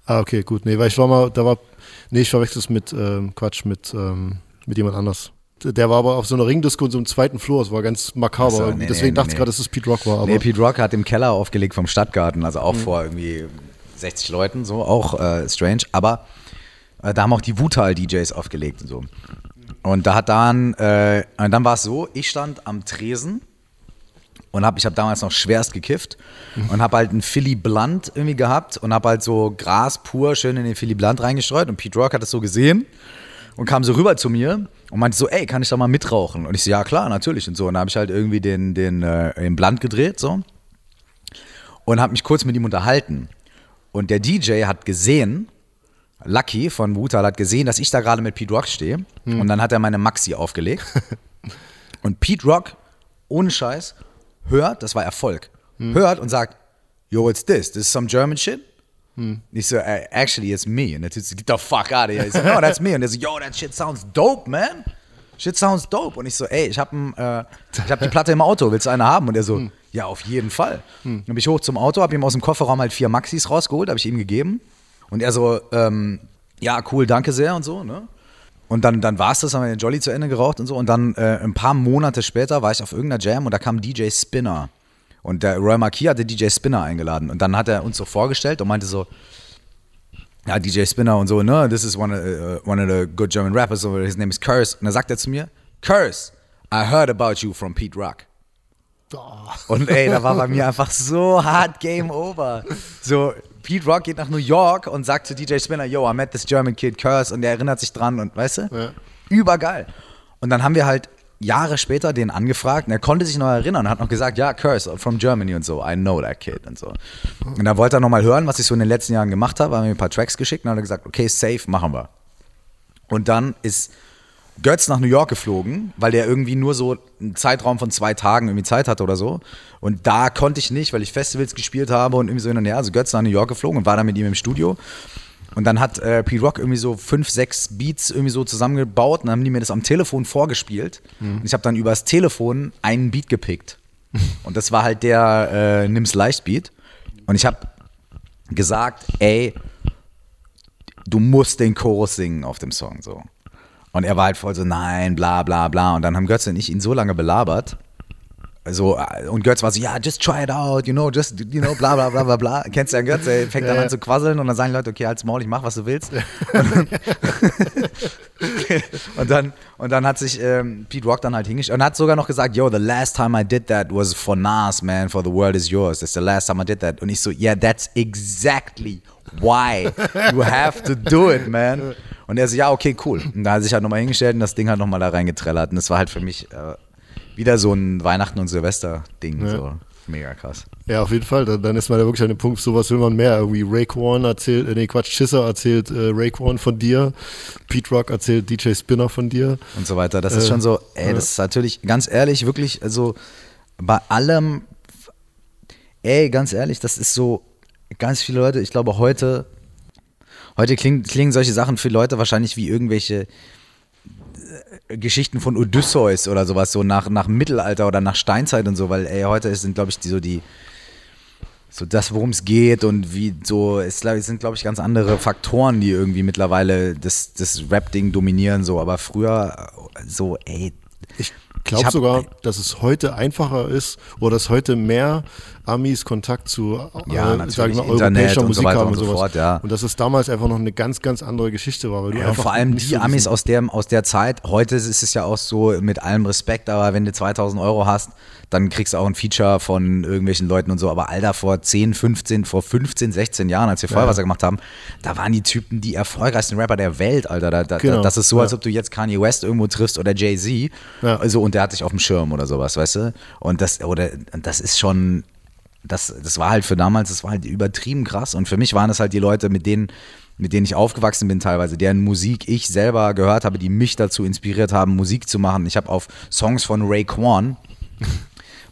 Ah, okay, gut. Nee, weil ich war mal, da war, nee, ich verwechsel es mit, ähm, Quatsch, mit, ähm, mit jemand anders. Der war aber auf so einer Ringdisco in so einem zweiten Floor. Es war ganz makaber. So, nee, Deswegen nee, dachte ich nee. gerade, dass es Pete Rock war. Aber nee, Pete Rock hat im Keller aufgelegt vom Stadtgarten, also auch vor irgendwie 60 Leuten, so, auch äh, strange. Aber äh, da haben auch die Wutal-DJs aufgelegt und so. Und da hat dann, äh, und dann war es so, ich stand am Tresen und hab, ich habe damals noch schwerst gekifft und habe halt einen Philly Blunt irgendwie gehabt und habe halt so Gras pur schön in den Philly Blunt reingestreut und Pete Rock hat das so gesehen und kam so rüber zu mir und meinte so, ey, kann ich da mal mitrauchen? Und ich so, ja klar, natürlich und so. Und da habe ich halt irgendwie den, den, äh, den Blunt gedreht so und habe mich kurz mit ihm unterhalten. Und der DJ hat gesehen, Lucky von Wutal hat gesehen, dass ich da gerade mit Pete Rock stehe. Und dann hat er meine Maxi aufgelegt. <laughs> und Pete Rock, ohne Scheiß, hört, das war Erfolg, hört und sagt, yo, what's this? This is some German shit? Ich so, "Uh, actually, it's me. Und der Typ so, get the fuck out of here. Ich so, no, that's me. Und der so, yo, that shit sounds dope, man. Shit sounds dope. Und ich so, ey, ich hab, ein, äh, ich hab die Platte im Auto, willst du eine haben? Und er so, ja, auf jeden Fall. Dann bin ich hoch zum Auto, hab ihm aus dem Kofferraum halt vier Maxis rausgeholt, habe ich ihm gegeben. Und er so, ähm, ja, cool, danke sehr und so, ne? Und dann, dann war es das, haben wir den Jolly zu Ende geraucht und so. Und dann äh, ein paar Monate später war ich auf irgendeiner Jam und da kam DJ Spinner. Und der Roy Marquis hatte DJ Spinner eingeladen. Und dann hat er uns so vorgestellt und meinte so, ja, DJ Spinner und so, ne, this is one of, uh, one of the good German rappers, so, his name is Curse. Und dann sagt er zu mir, Curse, I heard about you from Pete Rock. Und ey, da war bei mir <laughs> einfach so hart Game Over. So, Pete Rock geht nach New York und sagt zu DJ Spinner, yo, I met this German kid Curse und der erinnert sich dran und weißt du? Übergeil. Und dann haben wir halt Jahre später den angefragt und er konnte sich noch erinnern und hat noch gesagt, ja, Curse from Germany und so, I know that kid und so. Und da wollte er nochmal hören, was ich so in den letzten Jahren gemacht habe, haben mir ein paar Tracks geschickt und hat er gesagt, okay, safe, machen wir. Und dann ist Götz nach New York geflogen, weil der irgendwie nur so einen Zeitraum von zwei Tagen irgendwie Zeit hatte oder so. Und da konnte ich nicht, weil ich Festivals gespielt habe und irgendwie so hin und her. Also Götz nach New York geflogen und war dann mit ihm im Studio. Und dann hat äh, Pete Rock irgendwie so fünf, sechs Beats irgendwie so zusammengebaut und dann haben die mir das am Telefon vorgespielt. Und ich habe dann übers Telefon einen Beat gepickt. <laughs> Und das war halt der äh, Nimm's Leicht Beat. Und ich habe gesagt, ey, du musst den Chorus singen auf dem Song so. Und er war halt voll so, nein, bla bla bla. Und dann haben Götz und ich ihn so lange belabert. So, äh, und Götz war so, ja, just try it out, you know, just, you know, bla bla bla bla bla. <laughs> Kennst du ja Götz, er fängt dann an zu quasseln und dann sagen die Leute, okay, halt's Maul, ich mach, was du willst. <laughs> und, dann, und dann hat sich ähm, Pete Rock dann halt hingestellt und hat sogar noch gesagt, yo, the last time I did that was for Nas, man, for the world is yours. That's the last time I did that. Und ich so, yeah, that's exactly why you have to do it, man. <laughs> Und er so, ja, okay, cool. Und da hat sich halt nochmal hingestellt und das Ding halt nochmal da reingetrellert. Und das war halt für mich äh, wieder so ein Weihnachten- und Silvester-Ding. So. Mega krass. Ja, auf jeden Fall. Dann, dann ist man ja wirklich an dem Punkt, sowas will man mehr. Irgendwie Raekwon erzählt, äh, nee, Quatsch, Chisser erzählt äh, Raekwon von dir, Pete Rock erzählt DJ Spinner von dir. und so weiter. Das ist Äh, schon so, ey, ja. das ist natürlich, ganz ehrlich, wirklich, also bei allem, ey, ganz ehrlich, das ist so, ganz viele Leute, ich glaube heute, heute klingen, klingen solche Sachen für Leute wahrscheinlich wie irgendwelche Geschichten von Odysseus oder sowas, so nach, nach Mittelalter oder nach Steinzeit und so, weil, ey, heute sind, glaube ich, die, so die, so das, worum es geht und wie so, es sind, glaube ich, ganz andere Faktoren, die irgendwie mittlerweile das, das Rap-Ding dominieren, so, aber früher so, ey, Ich glaube hab- sogar, dass es heute einfacher ist oder dass heute mehr Amis Kontakt zu Ja, äh, sag ich mal, europäischer und so Musik weiter haben und und so sowas. fort, ja. Und dass es damals einfach noch eine ganz, ganz andere Geschichte war. Weil du Ja, vor allem die so Amis aus der, aus der Zeit. Heute ist es ja auch so, mit allem Respekt, aber wenn du 2000 Euro hast, dann kriegst du auch ein Feature von irgendwelchen Leuten und so. Aber Alter, vor 10, 15, vor 15, 16 Jahren, als wir Feuerwasser gemacht haben, da waren die Typen die erfolgreichsten Rapper der Welt, Alter. Da, da, Genau, Das ist so, ja. als ob du jetzt Kanye West irgendwo triffst oder Jay-Z. Ja. Also, und der hat dich auf dem Schirm oder sowas, weißt du? Und das, oder, das ist schon, das, das war halt für damals, das war halt übertrieben krass. Und für mich waren das halt die Leute, mit denen, mit denen ich aufgewachsen bin teilweise, deren Musik ich selber gehört habe, die mich dazu inspiriert haben, Musik zu machen. Ich habe auf Songs von Ray Kwan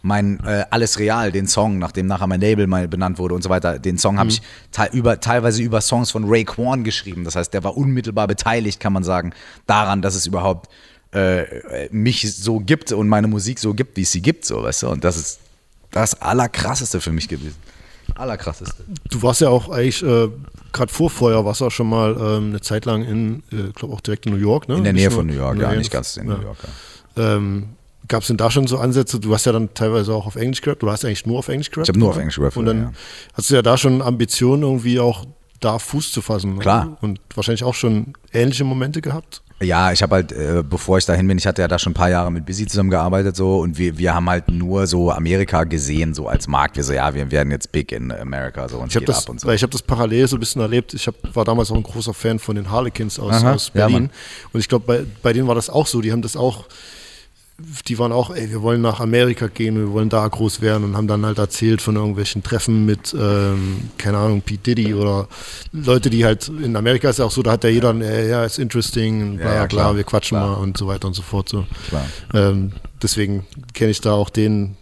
mein äh, Alles Real, den Song, nachdem nachher mein Label mal benannt wurde und so weiter, den Song habe ich te über, teilweise über Songs von Ray Kwan geschrieben. Das heißt, der war unmittelbar beteiligt, kann man sagen, daran, dass es überhaupt äh, mich so gibt und meine Musik so gibt, wie es sie gibt, so, weißt du? Und das ist das Allerkrasseste für mich gewesen. Allerkrasseste. Du warst ja auch eigentlich äh, gerade vor Feuerwasser schon mal ähm, eine Zeit lang in, äh, glaube auch direkt in New York, ne? In der Nähe von New York, ja, nicht ganz in ja. New York. Ja. Ähm, Gab es denn da schon so Ansätze? Du hast ja dann teilweise auch auf Englisch gerappt. Du hast eigentlich nur auf Englisch gerappt. Ich hab nur auf Englisch gerappt, Und dann ja. hast du ja da schon Ambitionen, irgendwie auch da Fuß zu fassen. Klar. Und wahrscheinlich auch schon ähnliche Momente gehabt. Ja, ich habe halt, äh, bevor ich dahin bin, ich hatte ja da schon ein paar Jahre mit Busy zusammengearbeitet so und wir, wir haben halt nur so Amerika gesehen, so als Markt. Wir so, ja, wir werden jetzt big in America so und Ich habe geht das, ab und so. ich habe das parallel so ein bisschen erlebt. Ich hab, war damals auch ein großer Fan von den Harlequins aus, Aha, aus ja, Berlin. Mann. und ich glaube, bei, bei denen war das auch so. Die haben das auch, die waren auch, ey, wir wollen nach Amerika gehen, wir wollen da groß werden und haben dann halt erzählt von irgendwelchen Treffen mit, ähm, keine Ahnung, Pete Diddy oder Leute, die halt in Amerika ist ja auch so, da hat ja jeder, äh, ja, ist interesting, bla Ja, ja, bla, klar, wir quatschen klar. mal und so weiter und so fort. So. Klar. Ähm, deswegen kenne ich da auch den,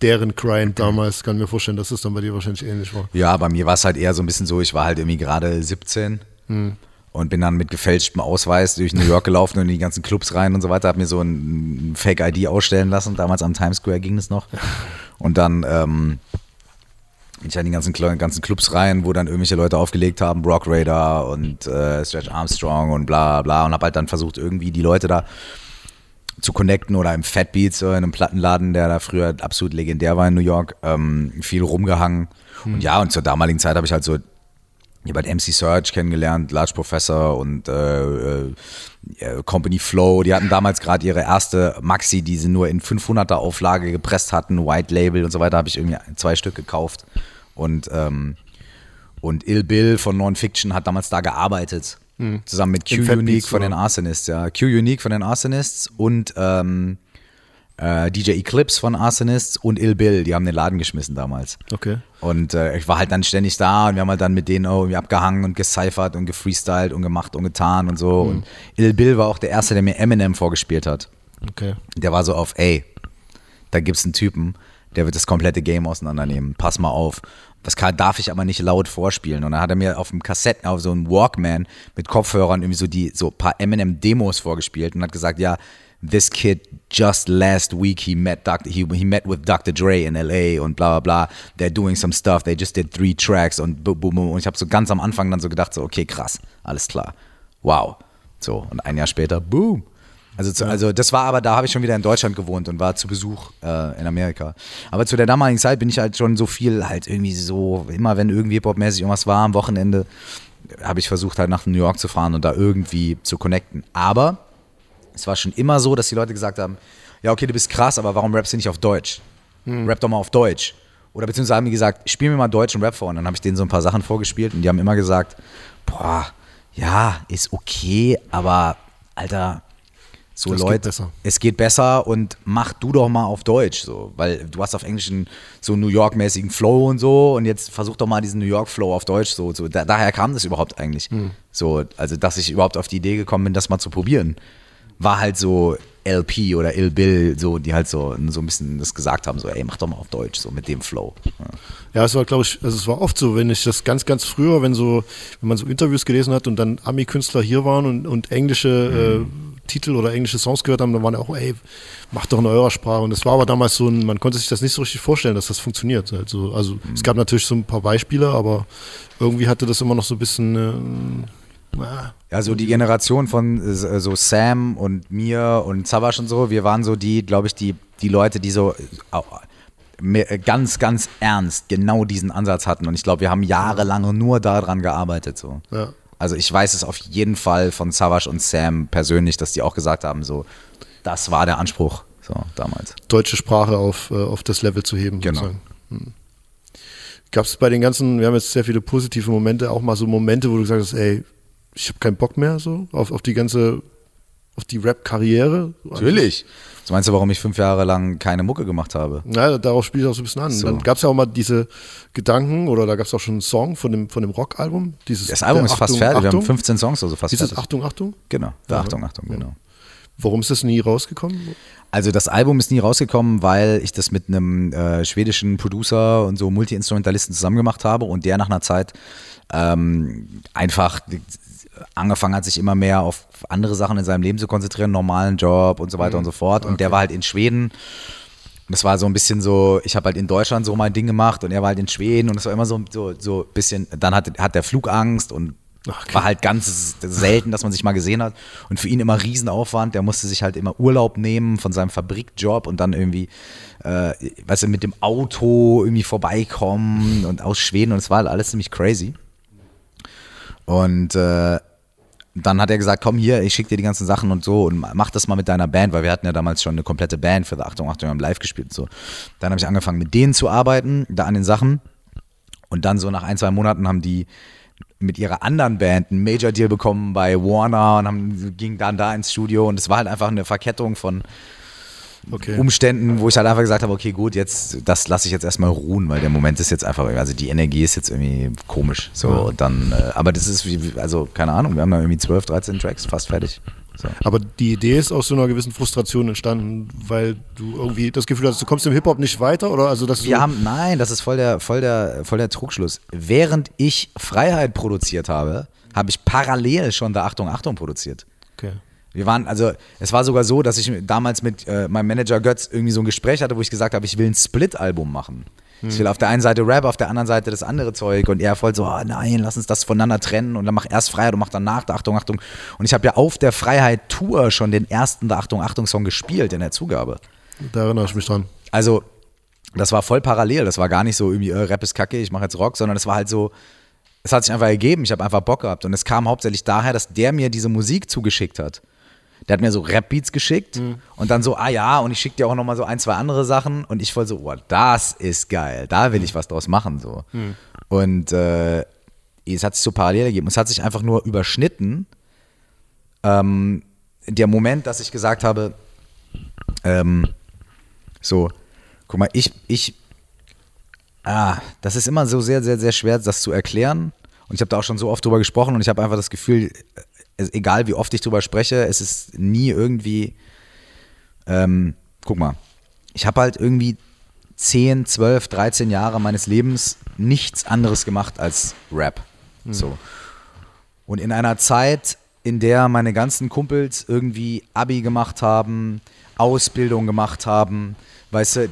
deren Grind damals, kann mir vorstellen, dass es dann bei dir wahrscheinlich ähnlich war. Ja, bei mir war es halt eher so ein bisschen so, ich war halt irgendwie gerade 17 Hm. Und bin dann mit gefälschtem Ausweis durch New York gelaufen und in die ganzen Clubs rein und so weiter, habe mir so ein Fake-ID ausstellen lassen. Damals am Times Square ging es noch. Und dann ähm, bin ich an die ganzen, ganzen Clubs rein, wo dann irgendwelche Leute aufgelegt haben, Brock Raider und äh, Stretch Armstrong und bla bla und habe halt dann versucht, irgendwie die Leute da zu connecten oder im Fat Beats oder in einem Plattenladen, der da früher absolut legendär war in New York, ähm, viel rumgehangen. Und ja, und zur damaligen Zeit habe ich halt so Ich habe halt MC Search kennengelernt, Large Professor und äh, äh, Company Flow. Die hatten damals gerade ihre erste Maxi, die sie nur in 500er Auflage gepresst hatten, White Label und so weiter. Habe ich irgendwie zwei Stück gekauft. Und, ähm, und Ill Bill von Non-Fiction hat damals da gearbeitet. Zusammen mit Q In Fat Unique Beats, von den? Arsonists, ja. Q Unique von den Arsonists und ähm, äh, DJ Eclipse von Arsonists und Ill Bill. Die haben den Laden geschmissen damals. Okay. Und äh, ich war halt dann ständig da und wir haben halt dann mit denen auch irgendwie abgehangen und gecyphert und gefreestylt und gemacht und getan und so. Und Ill Bill war auch der Erste, der mir Eminem vorgespielt hat. Okay. Der war so auf, ey, da gibt's einen Typen, der wird das komplette Game auseinandernehmen. Pass mal auf. Das kann, darf ich aber nicht laut vorspielen. Und dann hat er mir auf dem Kassetten, auf so einem Walkman mit Kopfhörern irgendwie so die, so ein paar Eminem-Demos vorgespielt und hat gesagt, ja, this kid just last week he met Dr. He, he met with Dr. Dre in LA und bla bla bla. They're doing some stuff. They just did three tracks und boom, boom, boom. Und ich habe so ganz am Anfang dann so gedacht, so, okay, krass, alles klar. Wow. So, und ein Jahr später, boom. Also, zu, also das war aber, da habe ich schon wieder in Deutschland gewohnt und war zu Besuch äh, in Amerika. Aber zu der damaligen Zeit bin ich halt schon so viel halt irgendwie so, immer wenn irgendwie Hip-Hop-mäßig irgendwas war am Wochenende, habe ich versucht halt nach New York zu fahren und da irgendwie zu connecten. Aber es war schon immer so, dass die Leute gesagt haben, ja okay, du bist krass, aber warum rappst du nicht auf Deutsch? Rap doch mal auf Deutsch. Oder beziehungsweise haben die gesagt, spiel mir mal deutschen Rap vor. Und dann habe ich denen so ein paar Sachen vorgespielt und die haben immer gesagt, boah, ja, ist okay, aber Alter, so Das geht Leute, besser. es geht besser und mach du doch mal auf Deutsch, so, weil du hast auf Englisch einen so New York-mäßigen Flow und so und jetzt versuch doch mal diesen New York-Flow auf Deutsch so, so da, daher kam das überhaupt eigentlich, Hm. so, also dass ich überhaupt auf die Idee gekommen bin, das mal zu probieren, war halt so LP oder Ill Bill, so, die halt so, so ein bisschen das gesagt haben, so, ey, mach doch mal auf Deutsch, so mit dem Flow. Ja. Ja, es war, glaube ich, also es war oft so, wenn ich das ganz, ganz früher, wenn so, wenn man so Interviews gelesen hat und dann Ami-Künstler hier waren und, und englische äh, Titel oder englische Songs gehört haben, dann waren auch, ey, macht doch in eurer Sprache. Und es war aber damals so ein, man konnte sich das nicht so richtig vorstellen, dass das funktioniert. Also, also es gab natürlich so ein paar Beispiele, aber irgendwie hatte das immer noch so ein bisschen, äh, na, Ja, so die Generation von äh, so Sam und mir und Savas und so, wir waren so die, glaube ich, die, die Leute, die so äh, mehr- ganz, ganz ernst genau diesen Ansatz hatten. Und ich glaube, wir haben jahrelang nur daran gearbeitet. So. ja. Also ich weiß es auf jeden Fall von Savas und Sam persönlich, dass die auch gesagt haben, so, das war der Anspruch so damals. deutsche Sprache auf, äh, auf das Level zu heben. Genau. sozusagen. Hm. Gab es bei den ganzen, wir haben jetzt sehr viele positive Momente, auch mal so Momente, wo du gesagt hast, ey, ich habe keinen Bock mehr so auf, auf die ganze, auf die Rap-Karriere? Natürlich. Was meinst du, warum ich fünf Jahre lang keine Mucke gemacht habe? Ja, darauf spielt es auch so ein bisschen an. So. Dann gab es ja auch mal diese Gedanken, oder da gab es auch schon einen Song von dem, von dem Rock-Album. Dieses- Das Album ist fast Achtung, fertig. Wir haben Achtung. 15 Songs, also fast Dieses fertig. Achtung, Achtung. Genau, der Ja. Achtung, Achtung, genau. Warum ist das nie rausgekommen? Also das Album ist nie rausgekommen, weil ich das mit einem äh, schwedischen Producer und so Multi-Instrumentalisten zusammen gemacht habe und der nach einer Zeit ähm, einfach angefangen hat, sich immer mehr auf andere Sachen in seinem Leben zu konzentrieren, normalen Job und so weiter und so fort. Und der war halt in Schweden. Und das war so ein bisschen so, ich habe halt in Deutschland so mein Ding gemacht und er war halt in Schweden und es war immer so so so ein bisschen, dann hat, hat der Flugangst und war halt ganz selten, dass man sich mal gesehen hat. Und für ihn immer Riesenaufwand. Der musste sich halt immer Urlaub nehmen von seinem Fabrikjob und dann irgendwie, äh, weißt du, mit dem Auto irgendwie vorbeikommen und aus Schweden. Und es war halt alles ziemlich crazy. Und äh, dann hat er gesagt, komm hier, ich schicke dir die ganzen Sachen und so und mach das mal mit deiner Band, weil wir hatten ja damals schon eine komplette Band für The Achtung, Achtung, wir haben live gespielt und so. Dann habe ich angefangen mit denen zu arbeiten, da an den Sachen. Und dann so nach ein, zwei Monaten haben die mit ihrer anderen Band einen Major Deal bekommen bei Warner und haben, ging dann da ins Studio und es war halt einfach eine Verkettung von Okay. Umständen, wo ich halt einfach gesagt habe, okay, gut, jetzt, das lasse ich jetzt erstmal ruhen, weil der Moment ist jetzt einfach, also die Energie ist jetzt irgendwie komisch. So, und dann, äh, aber das ist wie, also keine Ahnung, wir haben da irgendwie 12, 13 Tracks fast fertig. So. Aber die Idee ist aus so einer gewissen Frustration entstanden, weil du irgendwie das Gefühl hast, du kommst im Hip-Hop nicht weiter oder also dass Wir haben, nein, das ist voll der, voll der, voll der Trugschluss. Während ich Freiheit produziert habe, habe ich parallel schon da Achtung, Achtung produziert. okay. Wir waren, also es war sogar so, dass ich damals mit äh, meinem Manager Götz irgendwie so ein Gespräch hatte, wo ich gesagt habe, ich will ein Split-Album machen. Ich will auf der einen Seite Rap, auf der anderen Seite das andere Zeug und er voll so, oh nein, lass uns das voneinander trennen und dann mach erst Freiheit und mach danach der Achtung, Achtung. Und ich habe ja auf der Freiheit Tour schon den ersten der Achtung, Achtung Song gespielt in der Zugabe. Da erinnere ich mich dran. Also, das war voll parallel. Das war gar nicht so irgendwie, äh, Rap ist kacke, ich mache jetzt Rock, sondern es war halt so, es hat sich einfach ergeben, ich habe einfach Bock gehabt. Und es kam hauptsächlich daher, dass der mir diese Musik zugeschickt hat. Der hat mir so Rap-Beats geschickt und dann so, ah ja, und ich schicke dir auch nochmal so ein, zwei andere Sachen. Und ich voll so, oh, das ist geil, da will ich was draus machen. So. Und äh, es hat sich so parallel ergeben. Es hat sich einfach nur überschnitten. Ähm, der Moment, dass ich gesagt habe, ähm, so, guck mal, ich, ich, ah, das ist immer so sehr, sehr, sehr schwer, das zu erklären. Und ich habe da auch schon so oft drüber gesprochen und ich habe einfach das Gefühl, egal wie oft ich drüber spreche, es ist nie irgendwie, ähm, guck mal, ich habe halt irgendwie 10, 12, 13 Jahre meines Lebens nichts anderes gemacht als Rap. So. Und in einer Zeit, in der meine ganzen Kumpels irgendwie Abi gemacht haben, Ausbildung gemacht haben, weißt du, äh,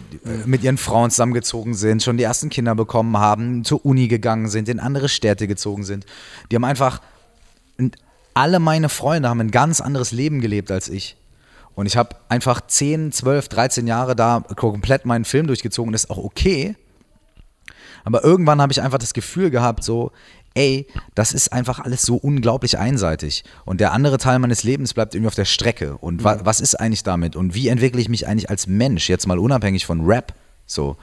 mit ihren Frauen zusammengezogen sind, schon die ersten Kinder bekommen haben, zur Uni gegangen sind, in andere Städte gezogen sind. Die haben einfach, alle meine Freunde haben ein ganz anderes Leben gelebt als ich. Und ich habe einfach 10, 12, 13 Jahre da komplett meinen Film durchgezogen das ist auch okay. Aber irgendwann habe ich einfach das Gefühl gehabt, so, ey, das ist einfach alles so unglaublich einseitig. Und der andere Teil meines Lebens bleibt irgendwie auf der Strecke. Und wa was ist eigentlich damit? Und wie entwickle ich mich eigentlich als Mensch, jetzt mal unabhängig von Rap? So.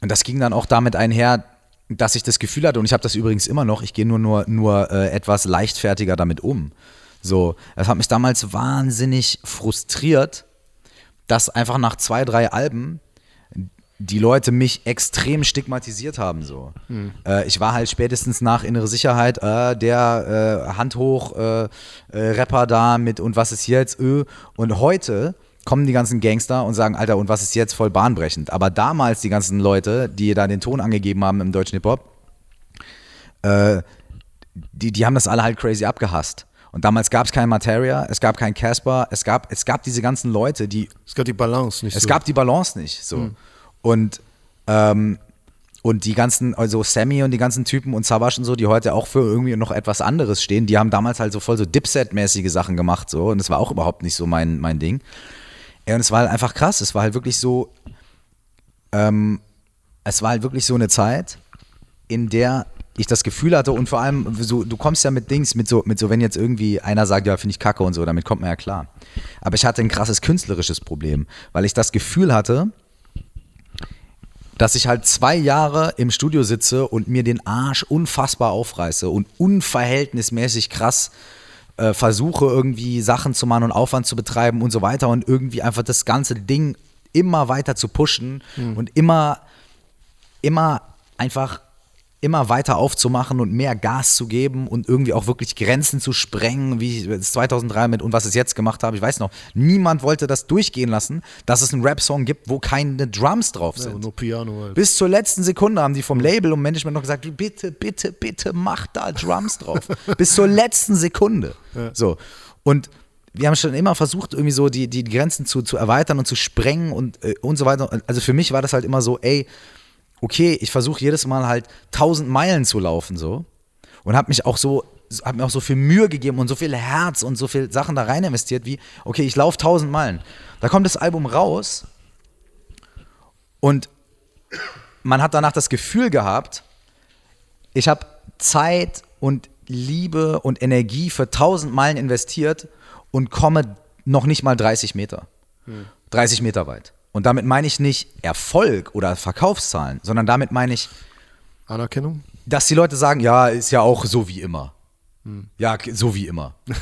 Und das ging dann auch damit einher, dass ich das Gefühl hatte, und ich habe das übrigens immer noch, ich gehe nur, nur, nur äh, etwas leichtfertiger damit um. So, das hat mich damals wahnsinnig frustriert, dass einfach nach zwei, drei Alben die Leute mich extrem stigmatisiert haben. So. Äh, ich war halt spätestens nach innere Sicherheit äh, der äh, Hand hoch äh, äh, da mit und was ist jetzt? Ö. Und heute kommen die ganzen Gangster und sagen, Alter, und was ist jetzt voll bahnbrechend? Aber damals die ganzen Leute, die da den Ton angegeben haben im deutschen Hip-Hop, äh, die, die haben das alle halt crazy abgehasst. Und damals gab es kein Materia, es gab kein Casper, es gab, es gab diese ganzen Leute, die Es gab die Balance nicht es so. gab die Balance nicht. So. Und, ähm, und die ganzen, also Sammy und die ganzen Typen und Savage und so, die heute auch für irgendwie noch etwas anderes stehen, die haben damals halt so voll so Dipset-mäßige Sachen gemacht. So. Und das war auch überhaupt nicht so mein, mein Ding. Ja, und es war halt einfach krass. Es war halt wirklich so, ähm, es war halt wirklich so eine Zeit, in der ich das Gefühl hatte und vor allem, so, du kommst ja mit Dings, mit so, mit so, wenn jetzt irgendwie einer sagt, ja, finde ich kacke und so, damit kommt man ja klar. Aber ich hatte ein krasses künstlerisches Problem, weil ich das Gefühl hatte, dass ich halt zwei Jahre im Studio sitze und mir den Arsch unfassbar aufreiße und unverhältnismäßig krass äh, versuche, irgendwie Sachen zu machen und Aufwand zu betreiben und so weiter und irgendwie einfach das ganze Ding immer weiter zu pushen und immer, immer einfach immer weiter aufzumachen und mehr Gas zu geben und irgendwie auch wirklich Grenzen zu sprengen, wie ich es 2003 mit und was ich jetzt gemacht habe. Ich weiß noch, niemand wollte das durchgehen lassen, dass es einen Rap-Song gibt, wo keine Drums drauf ja, sind. nur Piano halt. Bis zur letzten Sekunde haben die vom Label und Management noch gesagt, bitte, bitte, bitte mach da Drums drauf. <laughs> Bis zur letzten Sekunde. So. Und wir haben schon immer versucht, irgendwie so die, die Grenzen zu, zu erweitern und zu sprengen und, äh, und so weiter. Also für mich war das halt immer so, ey, okay, ich versuche jedes Mal halt 1000 Meilen zu laufen so und habe mich auch so habe mir auch so viel Mühe gegeben und so viel Herz und so viel Sachen da rein investiert wie okay, ich laufe 1000 Meilen. Da kommt das Album raus und man hat danach das Gefühl gehabt, ich habe Zeit und Liebe und Energie für 1000 Meilen investiert und komme noch nicht mal 30 Meter. 30 Meter weit. Und damit meine ich nicht Erfolg oder Verkaufszahlen, sondern damit meine ich, Anerkennung? dass die Leute sagen, ja, ist ja auch so wie immer. Ja, k- so wie immer. <laughs>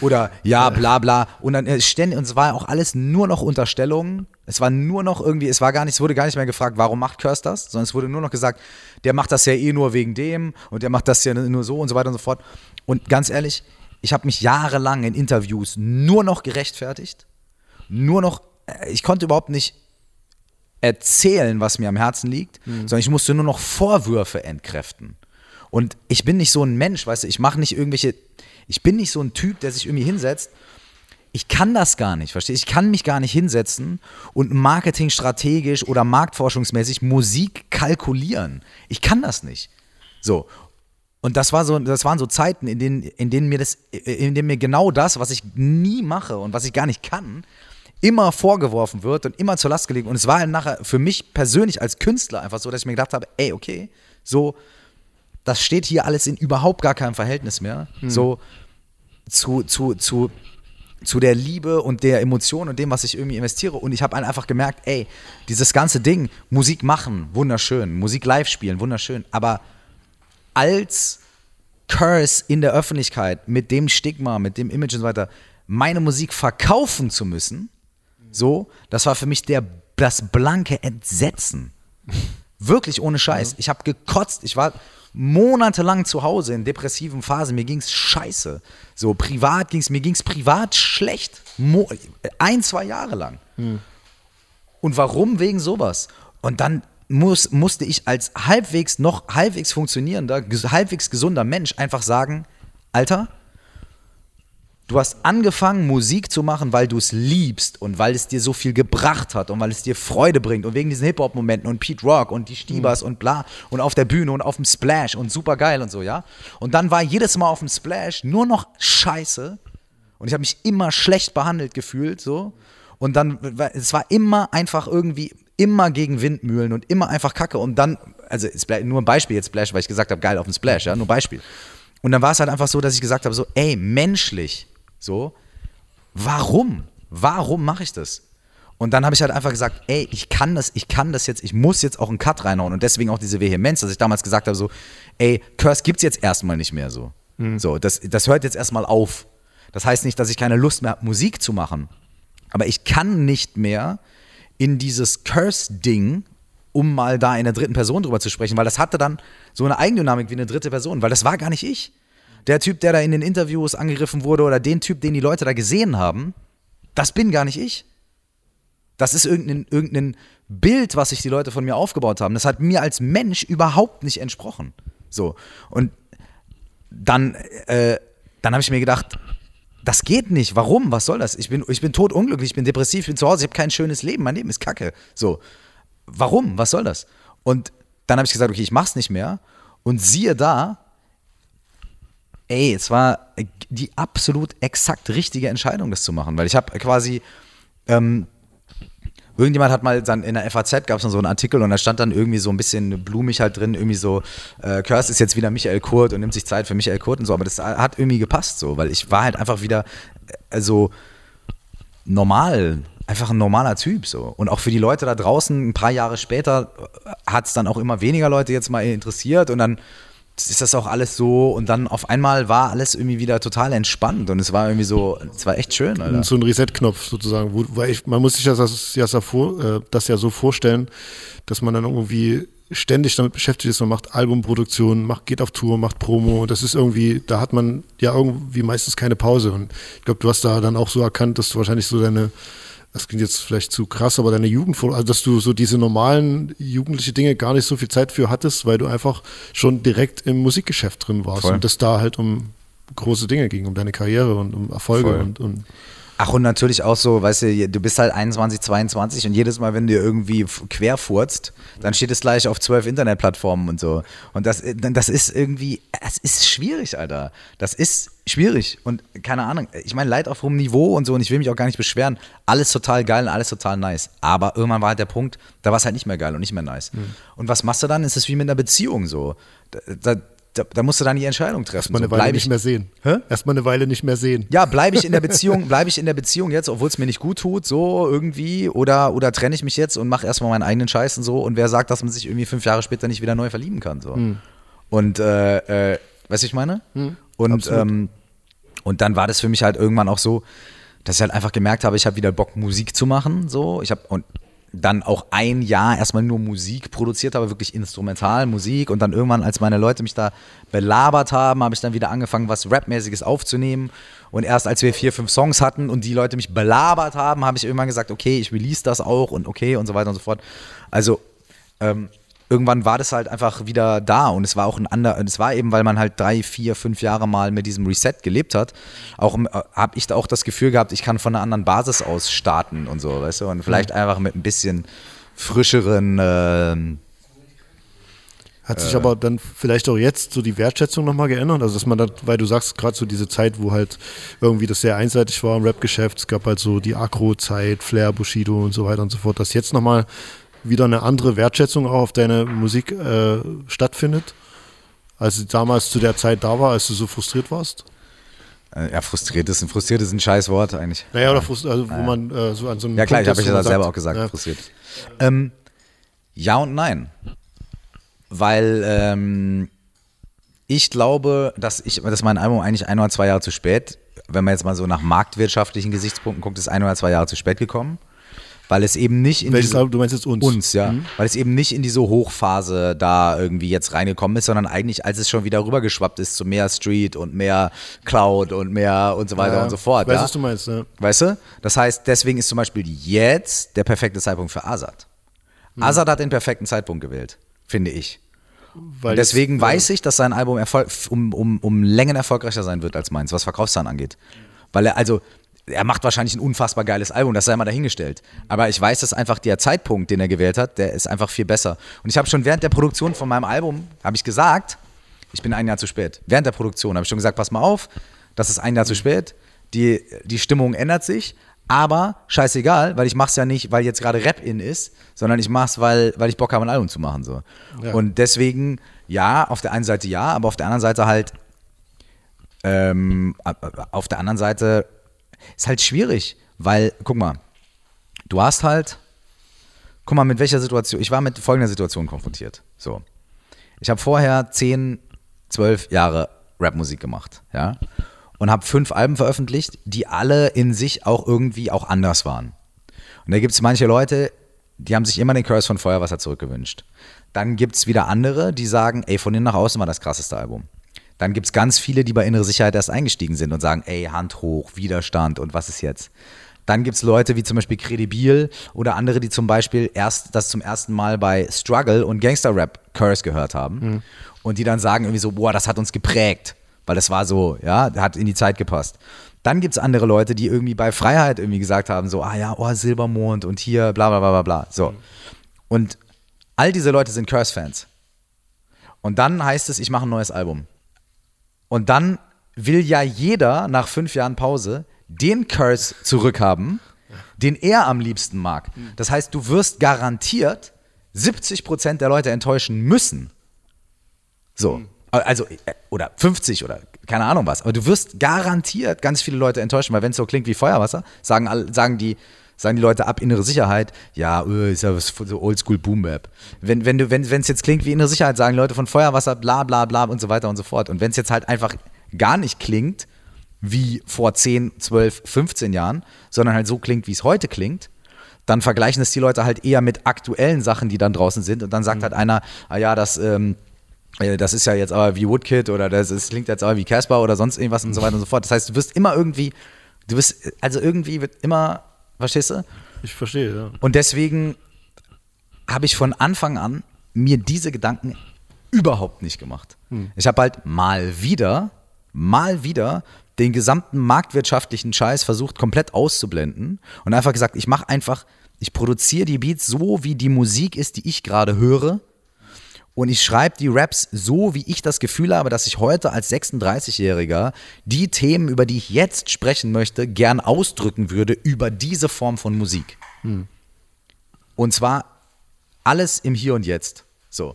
Oder ja, bla bla. Und dann äh, ständig, und es war auch alles nur noch Unterstellungen. Es war nur noch irgendwie, es war gar nicht, es wurde gar nicht mehr gefragt, warum macht Curse das, sondern es wurde nur noch gesagt, der macht das ja eh nur wegen dem und der macht das ja nur so und so weiter und so fort. Und ganz ehrlich, ich habe mich jahrelang in Interviews nur noch gerechtfertigt. Nur noch, ich konnte überhaupt nicht erzählen, was mir am Herzen liegt, sondern ich musste nur noch Vorwürfe entkräften. Und ich bin nicht so ein Mensch, weißt du, ich mache nicht irgendwelche, ich bin nicht so ein Typ, der sich irgendwie hinsetzt. Ich kann das gar nicht, verstehst du? Ich kann mich gar nicht hinsetzen und marketingstrategisch oder marktforschungsmäßig Musik kalkulieren. Ich kann das nicht. So. Und das war so, das waren so Zeiten, in denen, in denen mir das, in denen mir genau das, was ich nie mache und was ich gar nicht kann, immer vorgeworfen wird und immer zur Last gelegt. Und es war halt nachher für mich persönlich als Künstler einfach so, dass ich mir gedacht habe, ey, okay, so, das steht hier alles in überhaupt gar keinem Verhältnis mehr. So zu, zu, zu, zu der Liebe und der Emotion und dem, was ich irgendwie investiere. Und ich habe einfach gemerkt, ey, dieses ganze Ding, Musik machen, wunderschön, Musik live spielen, wunderschön, aber als Curse in der Öffentlichkeit mit dem Stigma, mit dem Image und so weiter, meine Musik verkaufen zu müssen, so, das war für mich der, das blanke Entsetzen. Wirklich ohne Scheiß. Ich habe gekotzt. Ich war monatelang zu Hause in depressiven Phasen. Mir ging's scheiße. So privat ging's mir ging's privat schlecht. Mo ein, zwei Jahre lang. Und warum? Wegen sowas. Und dann muss, musste ich als halbwegs noch halbwegs funktionierender, halbwegs gesunder Mensch einfach sagen, Alter, du hast angefangen, Musik zu machen, weil du es liebst und weil es dir so viel gebracht hat und weil es dir Freude bringt und wegen diesen Hip-Hop-Momenten und Pete Rock und die Stiebers und bla und auf der Bühne und auf dem Splash und super geil und so, ja. Und dann war jedes Mal auf dem Splash nur noch Scheiße und ich habe mich immer schlecht behandelt gefühlt, so. Und dann, es war immer einfach irgendwie, immer gegen Windmühlen und immer einfach Kacke. Und dann, also nur ein Beispiel jetzt Splash, weil ich gesagt habe, geil auf dem Splash, ja, nur Beispiel. Und dann war es halt einfach so, dass ich gesagt habe, so, ey, menschlich, so, warum? Warum mache ich das? Und dann habe ich halt einfach gesagt, ey, ich kann das, ich kann das jetzt, ich muss jetzt auch einen Cut reinhauen und deswegen auch diese Vehemenz, dass ich damals gesagt habe, so, ey, Curse gibt's jetzt erstmal nicht mehr so. So, das, das hört jetzt erstmal auf. Das heißt nicht, dass ich keine Lust mehr habe, Musik zu machen. Aber ich kann nicht mehr in dieses Curse-Ding, um mal da in der dritten Person drüber zu sprechen, weil das hatte dann so eine Eigendynamik wie eine dritte Person, weil das war gar nicht ich. Der Typ, der da in den Interviews angegriffen wurde oder den Typ, den die Leute da gesehen haben, das bin gar nicht ich. Das ist irgendein, irgendein Bild, was sich die Leute von mir aufgebaut haben. Das hat mir als Mensch überhaupt nicht entsprochen. So. Und dann, äh, dann habe ich mir gedacht, das geht nicht. Warum? Was soll das? Ich bin, ich bin totunglücklich, ich bin depressiv, ich bin zu Hause, ich habe kein schönes Leben, mein Leben ist kacke. So. Warum? Was soll das? Und dann habe ich gesagt, okay, ich mach's nicht mehr. Und siehe da, ey, es war die absolut exakt richtige Entscheidung, das zu machen, weil ich habe quasi, ähm, irgendjemand hat mal dann in der FAZ gab es so einen Artikel und da stand dann irgendwie so ein bisschen blumig halt drin, irgendwie so, äh, Curse ist jetzt wieder Michael Kurt und nimmt sich Zeit für Michael Kurt und so, aber das hat irgendwie gepasst so, weil ich war halt einfach wieder, äh, also normal, einfach ein normaler Typ so. Und auch für die Leute da draußen, ein paar Jahre später, hat es dann auch immer weniger Leute jetzt mal interessiert und dann ist das auch alles so und dann auf einmal war alles irgendwie wieder total entspannt und es war irgendwie so, es war echt schön, Alter. Und so ein Reset-Knopf sozusagen. Wo, weil ich, man muss sich das, das, ja, äh, das ja so vorstellen, dass man dann irgendwie ständig damit beschäftigt ist, man macht Albumproduktion, macht, geht auf Tour, macht Promo und das ist irgendwie, da hat man ja irgendwie meistens keine Pause und ich glaube, du hast da dann auch so erkannt, dass du wahrscheinlich so deine, das klingt jetzt vielleicht zu krass, aber deine Jugend, also dass du so diese normalen jugendliche Dinge gar nicht so viel Zeit für hattest, weil du einfach schon direkt im Musikgeschäft drin warst Voll. und das da halt um große Dinge ging, um deine Karriere und um Erfolge Voll. und, und Ach, und natürlich auch so, weißt du, du bist halt 21, 22 und jedes Mal, wenn du irgendwie querfurzt, dann steht es gleich auf zwölf Internetplattformen und so. Und das, äh, das ist irgendwie, es ist schwierig, Alter. Das ist schwierig. Und keine Ahnung, ich meine, Leid auf hohem Niveau und so, und ich will mich auch gar nicht beschweren. Alles total geil und alles total nice. Aber irgendwann war halt der Punkt, da war es halt nicht mehr geil und nicht mehr nice. Und was machst du dann? Es ist wie mit einer Beziehung so. Da, da, da, da musst du dann die Entscheidung treffen. erstmal eine so, Weile bleib nicht ich, mehr sehen. Hä? Erstmal eine Weile nicht mehr sehen. ja, bleibe ich in der <laughs> Beziehung, bleibe ich in der Beziehung jetzt, obwohl es mir nicht gut tut, so irgendwie, oder, oder trenne ich mich jetzt und mache erstmal meinen eigenen Scheiß und so und wer sagt, dass man sich irgendwie fünf Jahre später nicht wieder neu verlieben kann, so. Und, äh, äh, weißt du, ich meine? und, absolut. ähm, und dann war das für mich halt irgendwann auch so, dass ich halt einfach gemerkt habe, ich habe wieder Bock, Musik zu machen, so. Ich habe, und dann auch ein Jahr erstmal nur Musik produziert habe, wirklich instrumental Musik und dann irgendwann, als meine Leute mich da belabert haben, habe ich dann wieder angefangen, was Rapmäßiges aufzunehmen und erst als wir vier, fünf Songs hatten und die Leute mich belabert haben, habe ich irgendwann gesagt, okay, ich release das auch und okay und so weiter und so fort. Also ähm, irgendwann war das halt einfach wieder da und es war auch ein anderer, es war eben, weil man halt drei, vier, fünf Jahre mal mit diesem Reset gelebt hat, auch äh, habe ich da auch das Gefühl gehabt, ich kann von einer anderen Basis aus starten und so, weißt du, und vielleicht einfach mit ein bisschen frischeren, ähm, Hat sich aber dann vielleicht auch jetzt so die Wertschätzung nochmal geändert? Also, dass man dann, weil du sagst, gerade so diese Zeit, wo halt irgendwie das sehr einseitig war im Rap-Geschäft, es gab halt so die Agro-Zeit, Flair, Bushido und so weiter und so fort, dass jetzt nochmal wieder eine andere Wertschätzung auch auf deine Musik äh, stattfindet? Als damals zu der Zeit da war, als du so frustriert warst? Äh, ja, frustriert ist, frustriert ist ein scheiß Wort eigentlich. Naja, oder frustriert, also wo man äh, so an so einem Ja klar, ich habe ist, ich wo ja selber auch gesagt, ja. frustriert. Ähm, ja und nein. Weil ähm, ich glaube, dass ich, dass mein Album eigentlich ein oder zwei Jahre zu spät, wenn man jetzt mal so nach marktwirtschaftlichen Gesichtspunkten guckt, ist ein oder zwei Jahre zu spät gekommen. Weil es eben nicht in Welches diese- Album? Du meinst jetzt uns? uns, ja. Weil es eben nicht in diese Hochphase da irgendwie jetzt reingekommen ist, sondern eigentlich, als es schon wieder rübergeschwappt ist zu mehr Street und mehr Cloud und mehr und so weiter Ja, und so fort. Ich weiß, ja? was du meinst, ne? Weißt du? Das heißt, deswegen ist zum Beispiel jetzt der perfekte Zeitpunkt für Azad. Hm. Azad hat den perfekten Zeitpunkt gewählt, finde ich. Weil deswegen jetzt, weiß ich, dass sein Album Erfolg, um, um, um Längen erfolgreicher sein wird als meins, was Verkaufszahlen angeht. Weil er, also, er macht wahrscheinlich ein unfassbar geiles Album, das sei mal dahingestellt. Aber ich weiß, dass einfach der Zeitpunkt, den er gewählt hat, der ist einfach viel besser. Und ich habe schon während der Produktion von meinem Album, habe ich gesagt, ich bin ein Jahr zu spät. Während der Produktion habe ich schon gesagt, pass mal auf, das ist ein Jahr zu spät, die, die Stimmung ändert sich, aber scheißegal, weil ich mache es ja nicht, weil jetzt gerade Rap in ist, sondern ich mache es, weil, weil ich Bock habe, ein Album zu machen. So. Ja. Und deswegen, ja, auf der einen Seite ja, aber auf der anderen Seite halt, ähm, auf der anderen Seite ist halt schwierig, weil, guck mal, du hast halt, guck mal, mit welcher Situation, ich war mit folgender Situation konfrontiert. So. Ich habe vorher 10, 12 Jahre Rapmusik gemacht, ja, und habe fünf Alben veröffentlicht, die alle in sich auch irgendwie auch anders waren. Und da gibt es manche Leute, die haben sich immer den Curse von Feuerwasser zurückgewünscht. Dann gibt es wieder andere, die sagen, ey, von innen nach außen war das krasseste Album. Dann gibt es ganz viele, die bei innere Sicherheit erst eingestiegen sind und sagen, ey, Hand hoch, Widerstand und was ist jetzt? Dann gibt es Leute wie zum Beispiel Credibil oder andere, die zum Beispiel erst das zum ersten Mal bei Struggle und Gangster Rap Curse gehört haben und die dann sagen irgendwie so, boah, das hat uns geprägt, weil das war so, ja, hat in die Zeit gepasst. Dann gibt es andere Leute, die irgendwie bei Freiheit irgendwie gesagt haben, so, ah ja, oh, Silbermond und hier, bla bla bla bla bla. So. Und all diese Leute sind Curse-Fans. Und dann heißt es, ich mache ein neues Album. Und dann will ja jeder nach fünf Jahren Pause den Curse zurückhaben, den er am liebsten mag. Das heißt, du wirst garantiert 70% der Leute enttäuschen müssen. So. Also, äh, oder 50 oder keine Ahnung was. Aber du wirst garantiert ganz viele Leute enttäuschen, weil wenn es so klingt wie Feuerwasser, sagen, sagen, die, sagen die Leute ab innere Sicherheit, ja, äh, ist ja so Oldschool Boom Bap. Wenn wenn du wenn es jetzt klingt wie innere Sicherheit, sagen Leute von Feuerwasser, bla bla bla und so weiter und so fort. Und wenn es jetzt halt einfach gar nicht klingt wie vor 10, 12, 15 Jahren, sondern halt so klingt, wie es heute klingt, dann vergleichen es die Leute halt eher mit aktuellen Sachen, die dann draußen sind. Und dann sagt halt einer, ah ja, das, ähm, äh, das ist ja jetzt aber wie Woodkid oder das, das klingt jetzt aber wie Casper oder sonst irgendwas und so weiter und so fort. Das heißt, du wirst immer irgendwie, du wirst, also irgendwie wird immer, verstehst du? Ich verstehe, ja. Und deswegen habe ich von Anfang an mir diese Gedanken überhaupt nicht gemacht. Ich habe halt mal wieder, mal wieder den gesamten marktwirtschaftlichen Scheiß versucht komplett auszublenden und einfach gesagt, ich mache einfach, ich produziere die Beats so, wie die Musik ist, die ich gerade höre. Und ich schreibe die Raps so, wie ich das Gefühl habe, dass ich heute als 36-Jähriger die Themen, über die ich jetzt sprechen möchte, gern ausdrücken würde über diese Form von Musik. Und zwar alles im Hier und Jetzt. So.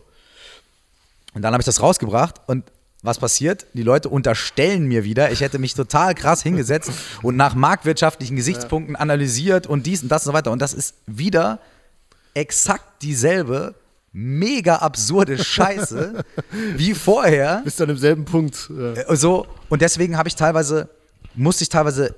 Und dann habe ich das rausgebracht und was passiert? Die Leute unterstellen mir wieder, ich hätte mich total krass hingesetzt <laughs> und nach marktwirtschaftlichen Gesichtspunkten analysiert und dies und das und so weiter. Und das ist wieder exakt dieselbe mega absurde Scheiße <laughs> wie vorher. Bist dann im selben Punkt. Äh, So, und deswegen habe ich teilweise, musste ich teilweise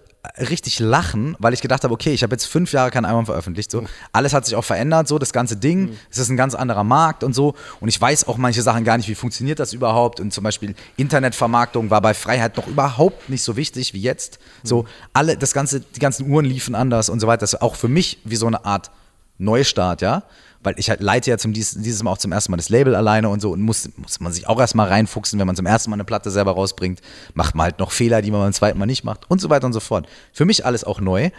richtig lachen, weil ich gedacht habe, okay, ich habe jetzt fünf Jahre kein Album veröffentlicht, so. Alles hat sich auch verändert, so, das ganze Ding. Es ist ein ganz anderer Markt und so. Und ich weiß auch manche Sachen gar nicht, wie funktioniert das überhaupt. Und zum Beispiel Internetvermarktung war bei Freiheit noch überhaupt nicht so wichtig wie jetzt. So, alle, das ganze, die ganzen Uhren liefen anders und so weiter. Das ist auch für mich wie so eine Art Neustart, ja. Weil ich halt leite ja zum, dies, dieses Mal auch zum ersten Mal das Label alleine und so und muss, muss man sich auch erstmal reinfuchsen, wenn man zum ersten Mal eine Platte selber rausbringt, macht man halt noch Fehler, die man beim zweiten Mal nicht macht und so weiter und so fort. Für mich alles auch neu.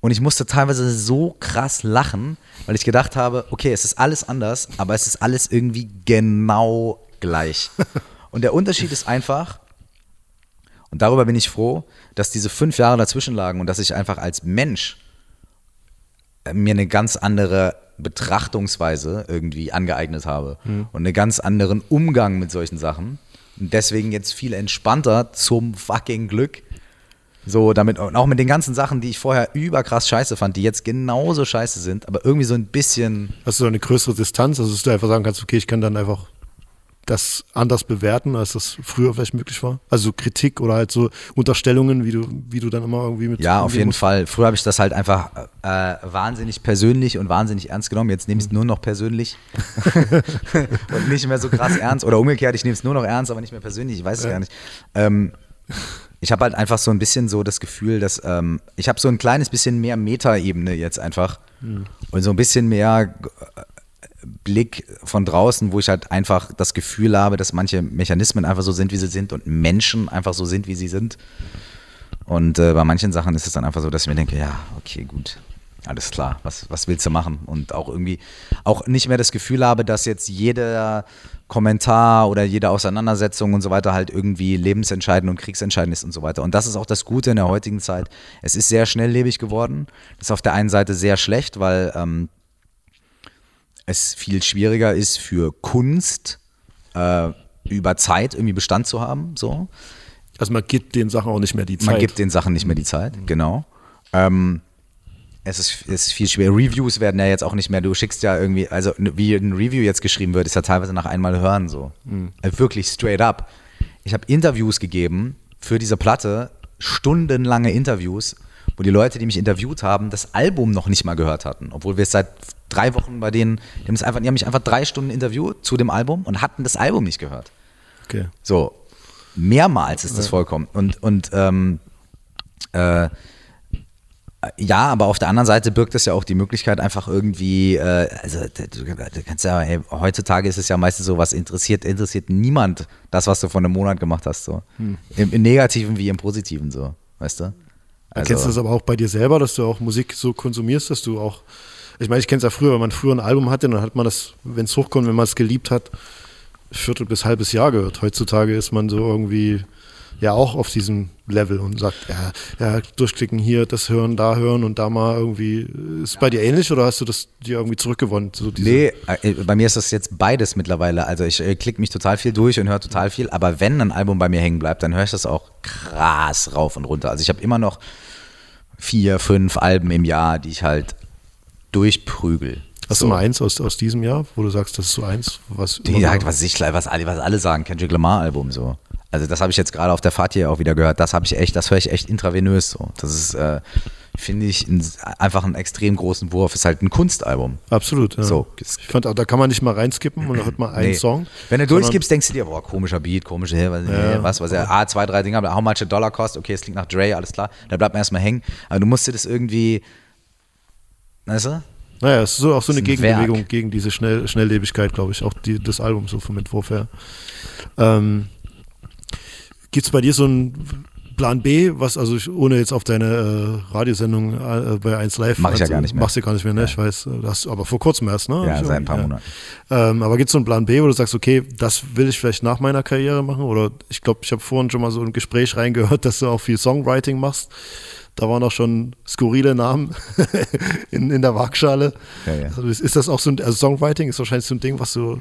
Und ich musste teilweise so krass lachen, weil ich gedacht habe, okay, es ist alles anders, aber es ist alles irgendwie genau gleich. <laughs> Und der Unterschied ist einfach, und darüber bin ich froh, dass diese fünf Jahre dazwischen lagen und dass ich einfach als Mensch mir eine ganz andere Betrachtungsweise irgendwie angeeignet habe und einen ganz anderen Umgang mit solchen Sachen. Und deswegen jetzt viel entspannter zum fucking Glück. So, damit, und auch mit den ganzen Sachen, die ich vorher überkrass scheiße fand, die jetzt genauso scheiße sind, aber irgendwie so ein bisschen. Hast du da eine größere Distanz, also dass du einfach sagen kannst, okay, ich kann dann einfach das anders bewerten, als das früher vielleicht möglich war? Also Kritik oder halt so Unterstellungen, wie du, wie du dann immer irgendwie mit. Ja, auf jeden musst? Fall. Früher habe ich das halt einfach äh, wahnsinnig persönlich und wahnsinnig ernst genommen. Jetzt nehme ich es nur noch persönlich <laughs> und nicht mehr so krass ernst. Oder umgekehrt, ich nehme es nur noch ernst, aber nicht mehr persönlich. Ich weiß es gar nicht. Ähm, ich habe halt einfach so ein bisschen so das Gefühl, dass ähm, ich habe so ein kleines bisschen mehr Metaebene jetzt einfach und so ein bisschen mehr Blick von draußen, wo ich halt einfach das Gefühl habe, dass manche Mechanismen einfach so sind, wie sie sind und Menschen einfach so sind, wie sie sind. Und äh, bei manchen Sachen ist es dann einfach so, dass ich mir denke, ja, okay, gut, alles klar, was, was willst du machen? Und auch irgendwie auch nicht mehr das Gefühl habe, dass jetzt jeder Kommentar oder jede Auseinandersetzung und so weiter halt irgendwie lebensentscheidend und kriegsentscheidend ist und so weiter. Und das ist auch das Gute in der heutigen Zeit. Es ist sehr schnelllebig geworden. Das ist auf der einen Seite sehr schlecht, weil ähm, es viel schwieriger ist für Kunst äh, über Zeit irgendwie Bestand zu haben. So. Also man gibt den Sachen auch nicht mehr die Zeit. Man gibt den Sachen nicht mehr die Zeit, genau. Ähm, es ist, es ist viel schwer. Reviews werden ja jetzt auch nicht mehr, du schickst ja irgendwie, also wie ein Review jetzt geschrieben wird, ist ja teilweise nach einmal hören so. Äh, Wirklich straight up. Ich habe Interviews gegeben für diese Platte, stundenlange Interviews, wo die Leute, die mich interviewt haben, das Album noch nicht mal gehört hatten. Obwohl wir es seit drei Wochen bei denen, die haben, es einfach, die haben mich einfach drei Stunden interviewt zu dem Album und hatten das Album nicht gehört. Okay. So, mehrmals ist das vollkommen. Und, und ähm, äh, ja, aber auf der anderen Seite birgt es ja auch die Möglichkeit, einfach irgendwie, äh, also du, du kannst ja, hey, heutzutage ist es ja meistens so, was interessiert, interessiert niemand das, was du vor einem Monat gemacht hast, so. Im, Im Negativen wie im Positiven, so, weißt du? Also, Kennst du das aber auch bei dir selber, dass du auch Musik so konsumierst, dass du auch, ich meine, ich kenne es ja früher, wenn man früher ein Album hatte, dann hat man das, wenn es hochkommt, wenn man es geliebt hat, Viertel bis halbes Jahr gehört. Heutzutage ist man so irgendwie ja auch auf diesem Level und sagt, ja, ja, durchklicken hier, das hören, da hören und da mal irgendwie. Ist es bei dir ähnlich oder hast du das dir irgendwie zurückgewonnen? So Nee, äh, bei mir ist das jetzt beides mittlerweile. Also ich äh, klicke mich total viel durch und höre total viel, aber wenn ein Album bei mir hängen bleibt, dann höre ich das auch krass rauf und runter. Also ich habe immer noch vier, fünf Alben im Jahr, die ich halt durchprügel. Hast So. du mal eins aus, aus diesem Jahr, wo du sagst, das ist so eins, was. Die, halt, was ich, was alle, was alle sagen, Kendrick Lamar Album so. Also das habe ich jetzt gerade auf der Fahrt hier auch wieder gehört. Das habe ich echt, das höre ich echt intravenös so. Das ist, äh, finde ich, ein, einfach einen extrem großen Wurf. Ist halt ein Kunstalbum. Absolut. Ja. So. Ich fand, auch, da kann man nicht mal reinskippen und hört man <clears throat> einen Nee. Song. Wenn du durchgibst, denkst du dir, boah, komischer Beat, komische, hä, was, hä, was, was, ja, ah, zwei, drei Dinger, aber how much a dollar cost, okay, es klingt nach Dre, alles klar, da bleibt man erstmal hängen. Aber du musst dir das irgendwie, weißt du? Naja, es ist so, auch so eine ein Gegenbewegung Werk. gegen diese Schnell, Schnelllebigkeit, glaube ich. Auch die, das Album so vom Entwurf her. Ähm, Gibt es bei dir so einen Plan B, was, also ich, ohne jetzt auf deine äh, Radiosendung äh, bei 1 Live Mach ich ja also, gar nicht mehr. Machst du gar nicht mehr, ne? Ich weiß, das aber vor kurzem erst, ne? Ja, Ich- seit ein paar Monaten. Ähm, aber gibt es so einen Plan B, wo du sagst, okay, das will ich vielleicht nach meiner Karriere machen? Oder ich glaube, ich habe vorhin schon mal so ein Gespräch reingehört, <laughs> dass du auch viel Songwriting machst. Da waren auch schon skurrile Namen <laughs> in, in der Waagschale. Ja, ja. Also ist ist das auch so ein, also Songwriting ist wahrscheinlich so ein Ding, was du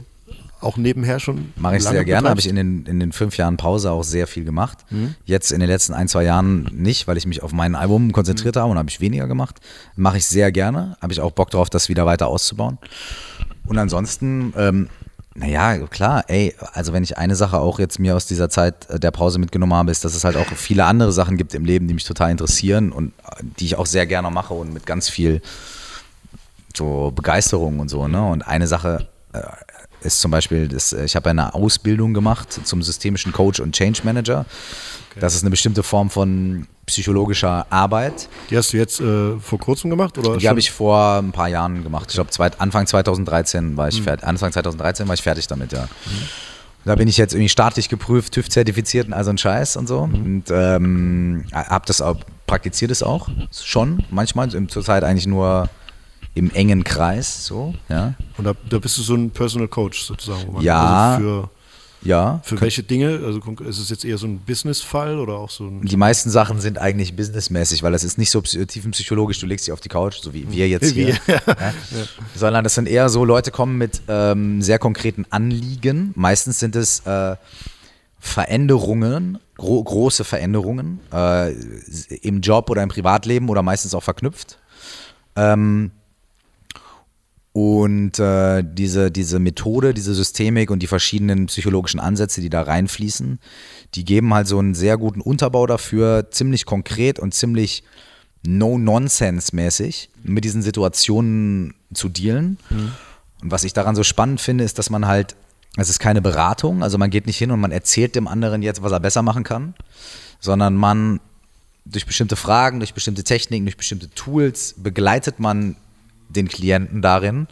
auch nebenher schon Mache ich sehr gerne, habe ich in den, in den fünf Jahren Pause auch sehr viel gemacht. Mhm. Jetzt in den letzten ein, zwei Jahren nicht, weil ich mich auf mein Album konzentriert Mhm. habe und habe ich weniger gemacht. Mache ich sehr gerne, habe ich auch Bock drauf, das wieder weiter auszubauen. Und ansonsten, ähm, naja, klar, ey, also wenn ich eine Sache auch jetzt mir aus dieser Zeit äh, der Pause mitgenommen habe, ist, dass es halt auch viele andere Sachen gibt im Leben, die mich total interessieren und äh, die ich auch sehr gerne mache und mit ganz viel so Begeisterung und so. Ne? Und eine Sache äh, ist zum Beispiel, das, äh, ich habe eine Ausbildung gemacht zum systemischen Coach und Change Manager. Das ist eine bestimmte Form von psychologischer Arbeit. Die hast du jetzt äh, vor kurzem gemacht? Oder Die habe ich vor ein paar Jahren gemacht. Ich glaube, Anfang 2013 war ich fertig. Anfang 2013 war ich fertig damit, ja. Da bin ich jetzt irgendwie staatlich geprüft, TÜV zertifiziert und all so ein Scheiß und so. Und ähm, habe das auch, praktiziert es auch schon manchmal, zurzeit eigentlich nur im engen Kreis, so, ja. Und da, da bist du so ein Personal Coach sozusagen. Ja. Also für Ja. Für welche Dinge? Also ist es jetzt eher so ein Business-Fall oder auch so ein. Die meisten Sachen sind eigentlich businessmäßig, weil das ist nicht so psy- tiefenpsychologisch, du legst dich auf die Couch, so wie wir jetzt hier. Wie- Ja. Sondern das sind eher so, Leute kommen mit ähm, sehr konkreten Anliegen. Meistens sind es äh, Veränderungen, gro große Veränderungen äh, im Job oder im Privatleben oder meistens auch verknüpft. Ähm, und äh, diese, diese Methode, diese Systemik und die verschiedenen psychologischen Ansätze, die da reinfließen, die geben halt so einen sehr guten Unterbau dafür, ziemlich konkret und ziemlich no-nonsense-mäßig mit diesen Situationen zu dealen. Und was ich daran so spannend finde, ist, dass man halt, es ist keine Beratung, also man geht nicht hin und man erzählt dem anderen jetzt, was er besser machen kann, sondern man durch bestimmte Fragen, durch bestimmte Techniken, durch bestimmte Tools begleitet man den Klienten darin,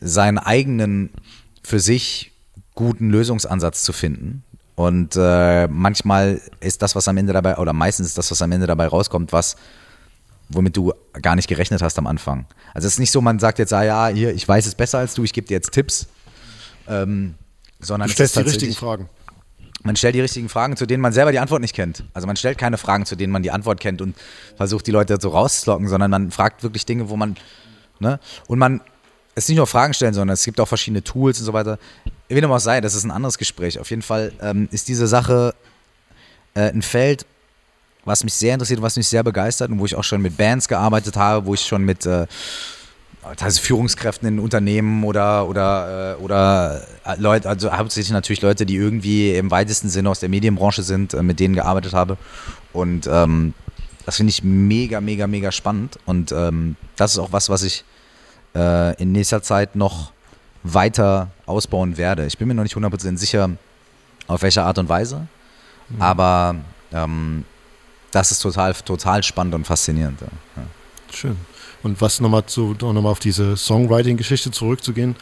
seinen eigenen für sich guten Lösungsansatz zu finden. Und äh, manchmal ist das, was am Ende dabei, oder meistens ist das, was am Ende dabei rauskommt, was, womit du gar nicht gerechnet hast am Anfang. Also es ist nicht so, man sagt jetzt, ah ja, hier, ich weiß es besser als du, ich gebe dir jetzt Tipps. Ähm, sondern Du stellst die richtigen Fragen. man stellt die richtigen Fragen, zu denen man selber die Antwort nicht kennt. Also man stellt keine Fragen, zu denen man die Antwort kennt und versucht die Leute so rauszulocken, sondern man fragt wirklich Dinge, wo man, ne? Und man, es ist nicht nur Fragen stellen, sondern es gibt auch verschiedene Tools und so weiter. Wie dem auch sei, das ist ein anderes Gespräch. Auf jeden Fall ähm, ist diese Sache äh, ein Feld, was mich sehr interessiert, was mich sehr begeistert und wo ich auch schon mit Bands gearbeitet habe, wo ich schon mit äh, teilweise Führungskräften in Unternehmen oder oder äh, oder äh, Leute, also hauptsächlich natürlich Leute, die irgendwie im weitesten Sinne aus der Medienbranche sind, äh, mit denen gearbeitet habe. Und ähm, das finde ich mega, mega, mega spannend. Und ähm, das ist auch was, was ich äh, in nächster Zeit noch weiter ausbauen werde. Ich bin mir noch nicht 100% sicher, auf welche Art und Weise. Aber ähm, das ist total, total spannend und faszinierend. Ja. Schön. Und was nochmal zu, noch mal auf diese Songwriting-Geschichte zurückzugehen,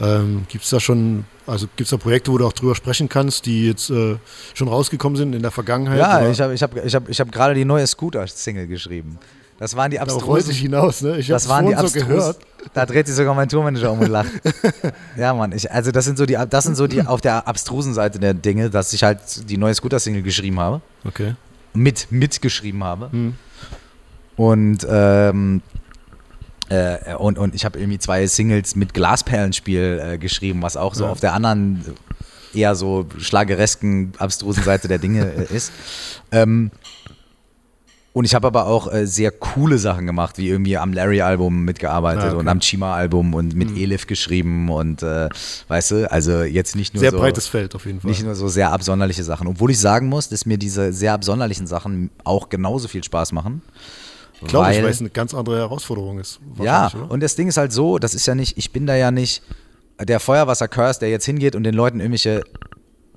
ähm, gibt es da schon, also gibt es da Projekte, wo du auch drüber sprechen kannst, die jetzt äh, schon rausgekommen sind in der Vergangenheit? Ja, oder? ich habe ich hab, ich hab, ich hab gerade die neue Scooter-Single geschrieben. Das waren die Darauf wollte ich abstrusen. hinaus, ne? Ich Das waren die so gehört. Da dreht sich sogar mein Tourmanager um und lacht. <laughs> ja, Mann. Ich, also das sind so die, das sind so die auf der abstrusen Seite der Dinge, dass ich halt die neue Scooter-Single geschrieben habe. Okay. mit mitgeschrieben habe. Hm. Und, ähm, äh, und, und ich habe irgendwie zwei Singles mit Glasperlenspiel äh, geschrieben, was auch so Ja. auf der anderen eher so schlageresken, abstrusen Seite der Dinge äh, ist. Ähm, und ich habe aber auch äh, sehr coole Sachen gemacht, wie irgendwie am Larry-Album mitgearbeitet Ah, okay. und am Chima-Album und mit Elif geschrieben und äh, weißt du, also jetzt nicht nur Sehr so breites Feld auf jeden Fall. nicht nur so sehr absonderliche Sachen. Obwohl ich sagen muss, dass mir diese sehr absonderlichen Sachen auch genauso viel Spaß machen. Ich glaube, ich weil- weiß, eine ganz andere Herausforderung ist. ja, oder? und das Ding ist halt so, das ist ja nicht, ich bin da ja nicht der Feuerwasser-Curse, der jetzt hingeht und den Leuten irgendwelche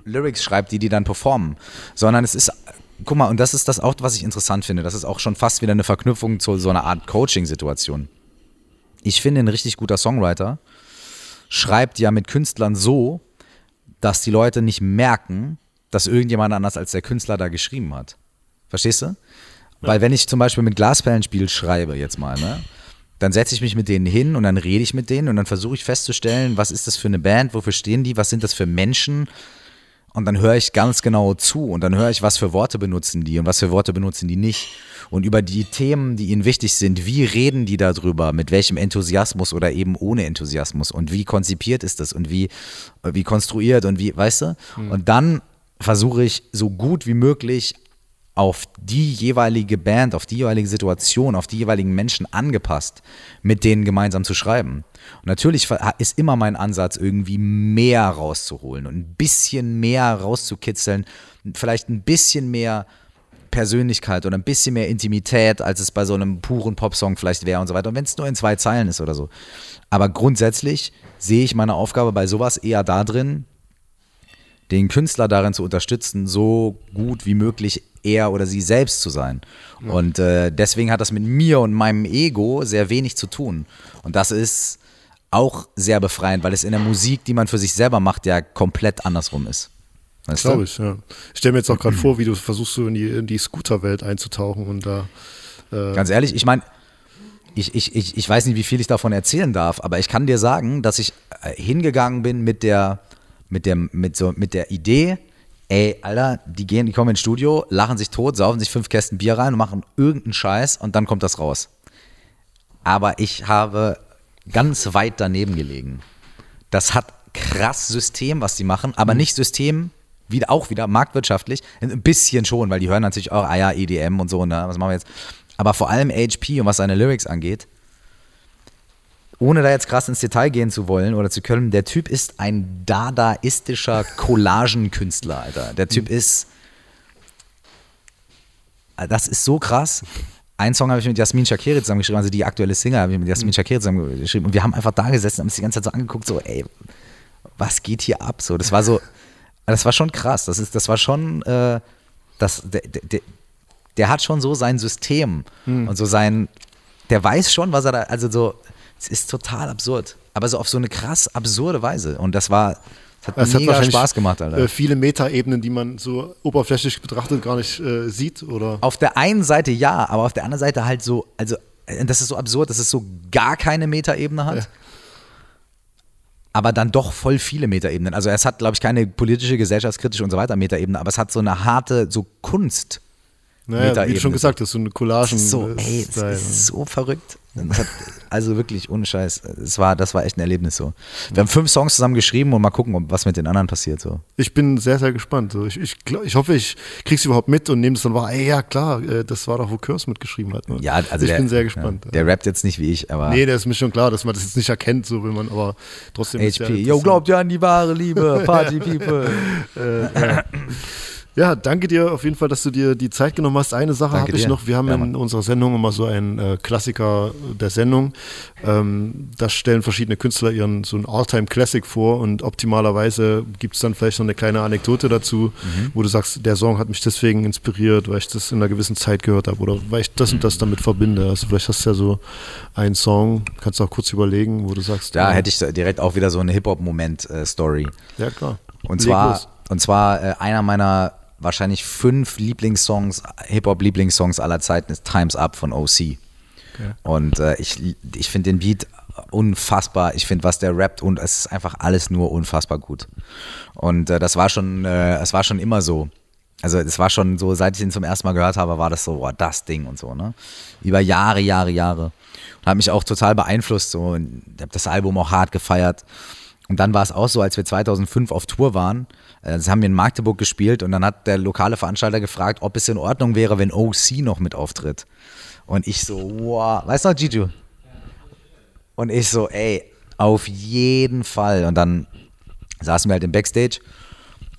Lyrics schreibt, die die dann performen, sondern es ist, guck mal, und das ist das auch, was ich interessant finde, das ist auch schon fast wieder eine Verknüpfung zu so einer Art Coaching-Situation. Ich finde, ein richtig guter Songwriter schreibt ja mit Künstlern so, dass die Leute nicht merken, dass irgendjemand anders als der Künstler da geschrieben hat. Verstehst du? Weil wenn ich zum Beispiel mit Glasperlenspiel schreibe, jetzt mal, ne? Dann setze ich mich mit denen hin und dann rede ich mit denen und dann versuche ich festzustellen, was ist das für eine Band, wofür stehen die, was sind das für Menschen. Und dann höre ich ganz genau zu und dann höre ich, was für Worte benutzen die und was für Worte benutzen die nicht. Und über die Themen, die ihnen wichtig sind, wie reden die darüber, mit welchem Enthusiasmus oder eben ohne Enthusiasmus und wie konzipiert ist das und wie, wie konstruiert und wie, weißt du? Und dann versuche ich so gut wie möglich auf die jeweilige Band, auf die jeweilige Situation, auf die jeweiligen Menschen angepasst, mit denen gemeinsam zu schreiben. Und natürlich ist immer mein Ansatz, irgendwie mehr rauszuholen und ein bisschen mehr rauszukitzeln, vielleicht ein bisschen mehr Persönlichkeit oder ein bisschen mehr Intimität, als es bei so einem puren Popsong vielleicht wäre und so weiter. Und wenn es nur in zwei Zeilen ist oder so. Aber grundsätzlich sehe ich meine Aufgabe bei sowas eher da drin, den Künstler darin zu unterstützen, so gut wie möglich er oder sie selbst zu sein. Und äh, deswegen hat das mit mir und meinem Ego sehr wenig zu tun. Und das ist auch sehr befreiend, weil es in der Musik, die man für sich selber macht, ja komplett andersrum ist. Weißt Glaube ich, ja. Ich stelle mir jetzt auch gerade vor, wie du versuchst, so in die, in die Scooter-Welt einzutauchen und da. Äh, Ganz ehrlich, ich meine, ich, ich, ich, ich weiß nicht, wie viel ich davon erzählen darf, aber ich kann dir sagen, dass ich äh, hingegangen bin mit der mit, dem, mit, so, mit der Idee, ey, Alter, die gehen, die kommen ins Studio, lachen sich tot, saufen sich fünf Kästen Bier rein und machen irgendeinen Scheiß und dann kommt das raus. Aber ich habe ganz weit daneben gelegen. Das hat krass System, was die machen, aber Mhm. nicht System, wieder, auch wieder marktwirtschaftlich, ein bisschen schon, weil die hören natürlich auch, ah ja, EDM und so, ne, was machen wir jetzt? Aber vor allem HP und was seine Lyrics angeht, ohne da jetzt krass ins Detail gehen zu wollen oder zu können, der Typ ist ein dadaistischer Collagenkünstler, Alter. Der Typ ist, das ist so krass. Ein Song habe ich mit Jasmin Shakiri zusammengeschrieben, also die aktuelle Single habe ich mit Jasmin Shakiri zusammengeschrieben und wir haben einfach da gesessen und uns die ganze Zeit so angeguckt, so, ey, was geht hier ab? So, das war so, das war schon krass. Das ist, das war schon, äh, das, der, der, der hat schon so sein System und so sein, der weiß schon, was er da, also so, es ist total absurd, aber so auf so eine krass absurde Weise und das war, hat Es hat mega wahrscheinlich, Spaß gemacht, Alter. Äh, viele Metaebenen, die man so oberflächlich betrachtet gar nicht äh, sieht oder Auf der einen Seite ja, aber auf der anderen Seite halt so, also äh, das ist so absurd, dass es so gar keine Metaebene hat. Ja. Aber dann doch voll viele Metaebenen. Also es hat, glaube ich, keine politische, gesellschaftskritische und so weiter Metaebene, aber es hat so eine harte, so Kunst. Naja, wie du Metaebene. schon gesagt hast, so eine Collagen. So, äh, ey, das Style. ist so verrückt. Also wirklich, ohne Scheiß. Es war, das war echt ein Erlebnis so. Wir haben fünf Songs zusammen geschrieben und mal gucken, was mit den anderen passiert. So. Ich bin sehr, sehr gespannt. So, Ich, ich, ich hoffe, ich krieg's überhaupt mit und nehme es dann wahr. Ey, ja, klar, äh, das war doch, wo Curse mitgeschrieben hat. Ne? Ja, also ich der, bin sehr gespannt. Ja, der rappt jetzt nicht wie ich, aber nee, der ist mir schon klar, dass man das jetzt nicht erkennt, so will man, aber trotzdem. ja HP. Yo, glaubt ihr an die wahre Liebe, Party <laughs> People. Ja, danke dir auf jeden Fall, dass du dir die Zeit genommen hast. Eine Sache habe ich noch. Wir haben Ja, in unserer Sendung immer so einen äh, Klassiker der Sendung. Ähm, da stellen verschiedene Künstler ihren so ein All-Time-Classic vor und optimalerweise gibt es dann vielleicht noch eine kleine Anekdote dazu, Mhm. wo du sagst, der Song hat mich deswegen inspiriert, weil ich das in einer gewissen Zeit gehört habe oder weil ich das und das damit verbinde. Also vielleicht hast du ja so einen Song, kannst du auch kurz überlegen, wo du sagst, Da äh, hätte ich direkt auch wieder so eine Hip-Hop-Moment-Story. Ja, klar. Und Leg zwar, los. und zwar äh, einer meiner wahrscheinlich fünf Lieblingssongs, Hip-Hop-Lieblingssongs aller Zeiten ist Times Up von OC. Und äh, ich, ich finde den Beat unfassbar. Ich finde, was der rappt und es ist einfach alles nur unfassbar gut. Und äh, das war schon, äh, es war schon immer so. Also es war schon so, seit ich ihn zum ersten Mal gehört habe, war das so, boah, das Ding und so, ne? Über Jahre, Jahre, Jahre. Und hat mich auch total beeinflusst. So. Und ich habe das Album auch hart gefeiert. Und dann war es auch so, als wir 2005 auf Tour waren, das haben wir in Magdeburg gespielt und dann hat der lokale Veranstalter gefragt, ob es in Ordnung wäre, wenn OC noch mit auftritt. Und ich so, wow, weißt du noch, Giju? Und ich so, ey, auf jeden Fall. Und dann saßen wir halt im Backstage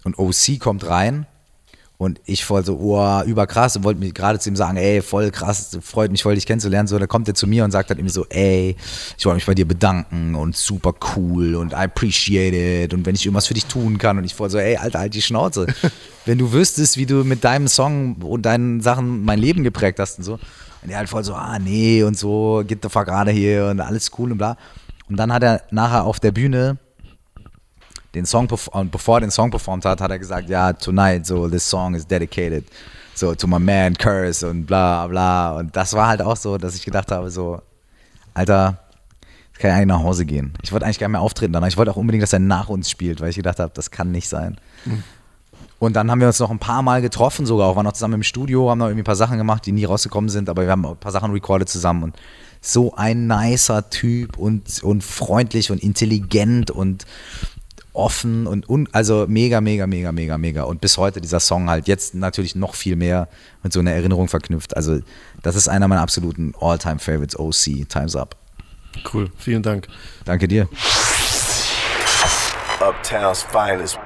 und OC kommt rein und ich voll so, oh, überkrass und wollte mir gerade zu ihm sagen, ey, voll krass, freut mich voll, dich kennenzulernen. So, da kommt er zu mir und sagt dann irgendwie so, ey, ich wollte mich bei dir bedanken und super cool und I appreciate it und wenn ich irgendwas für dich tun kann und ich voll so, ey, Alter, halt die Schnauze. <laughs> wenn du wüsstest, wie du mit deinem Song und deinen Sachen mein Leben geprägt hast und so. Und er halt voll so, ah, nee und so, get the fuck out of here und alles cool und bla. Und dann hat er nachher auf der Bühne den Song und bevor er den Song performt hat, hat er gesagt, ja, tonight, so this song is dedicated so to my man Curse und bla bla. Und das war halt auch so, dass ich gedacht habe, so, Alter, jetzt kann ich eigentlich nach Hause gehen. Ich wollte eigentlich gar nicht mehr auftreten danach. Ich wollte auch unbedingt, dass er nach uns spielt, weil ich gedacht habe, das kann nicht sein. Und dann haben wir uns noch ein paar Mal getroffen, sogar auch, waren noch zusammen im Studio, haben noch irgendwie ein paar Sachen gemacht, die nie rausgekommen sind, aber wir haben ein paar Sachen recorded zusammen und so ein nicer Typ und, und freundlich und intelligent und offen und un, also mega, mega, mega, mega, mega. Und bis heute dieser Song halt jetzt natürlich noch viel mehr mit so einer Erinnerung verknüpft. Also das ist einer meiner absoluten All-Time-Favorites, OC, Time's Up. Cool, vielen Dank. Danke dir. Uptown's finest.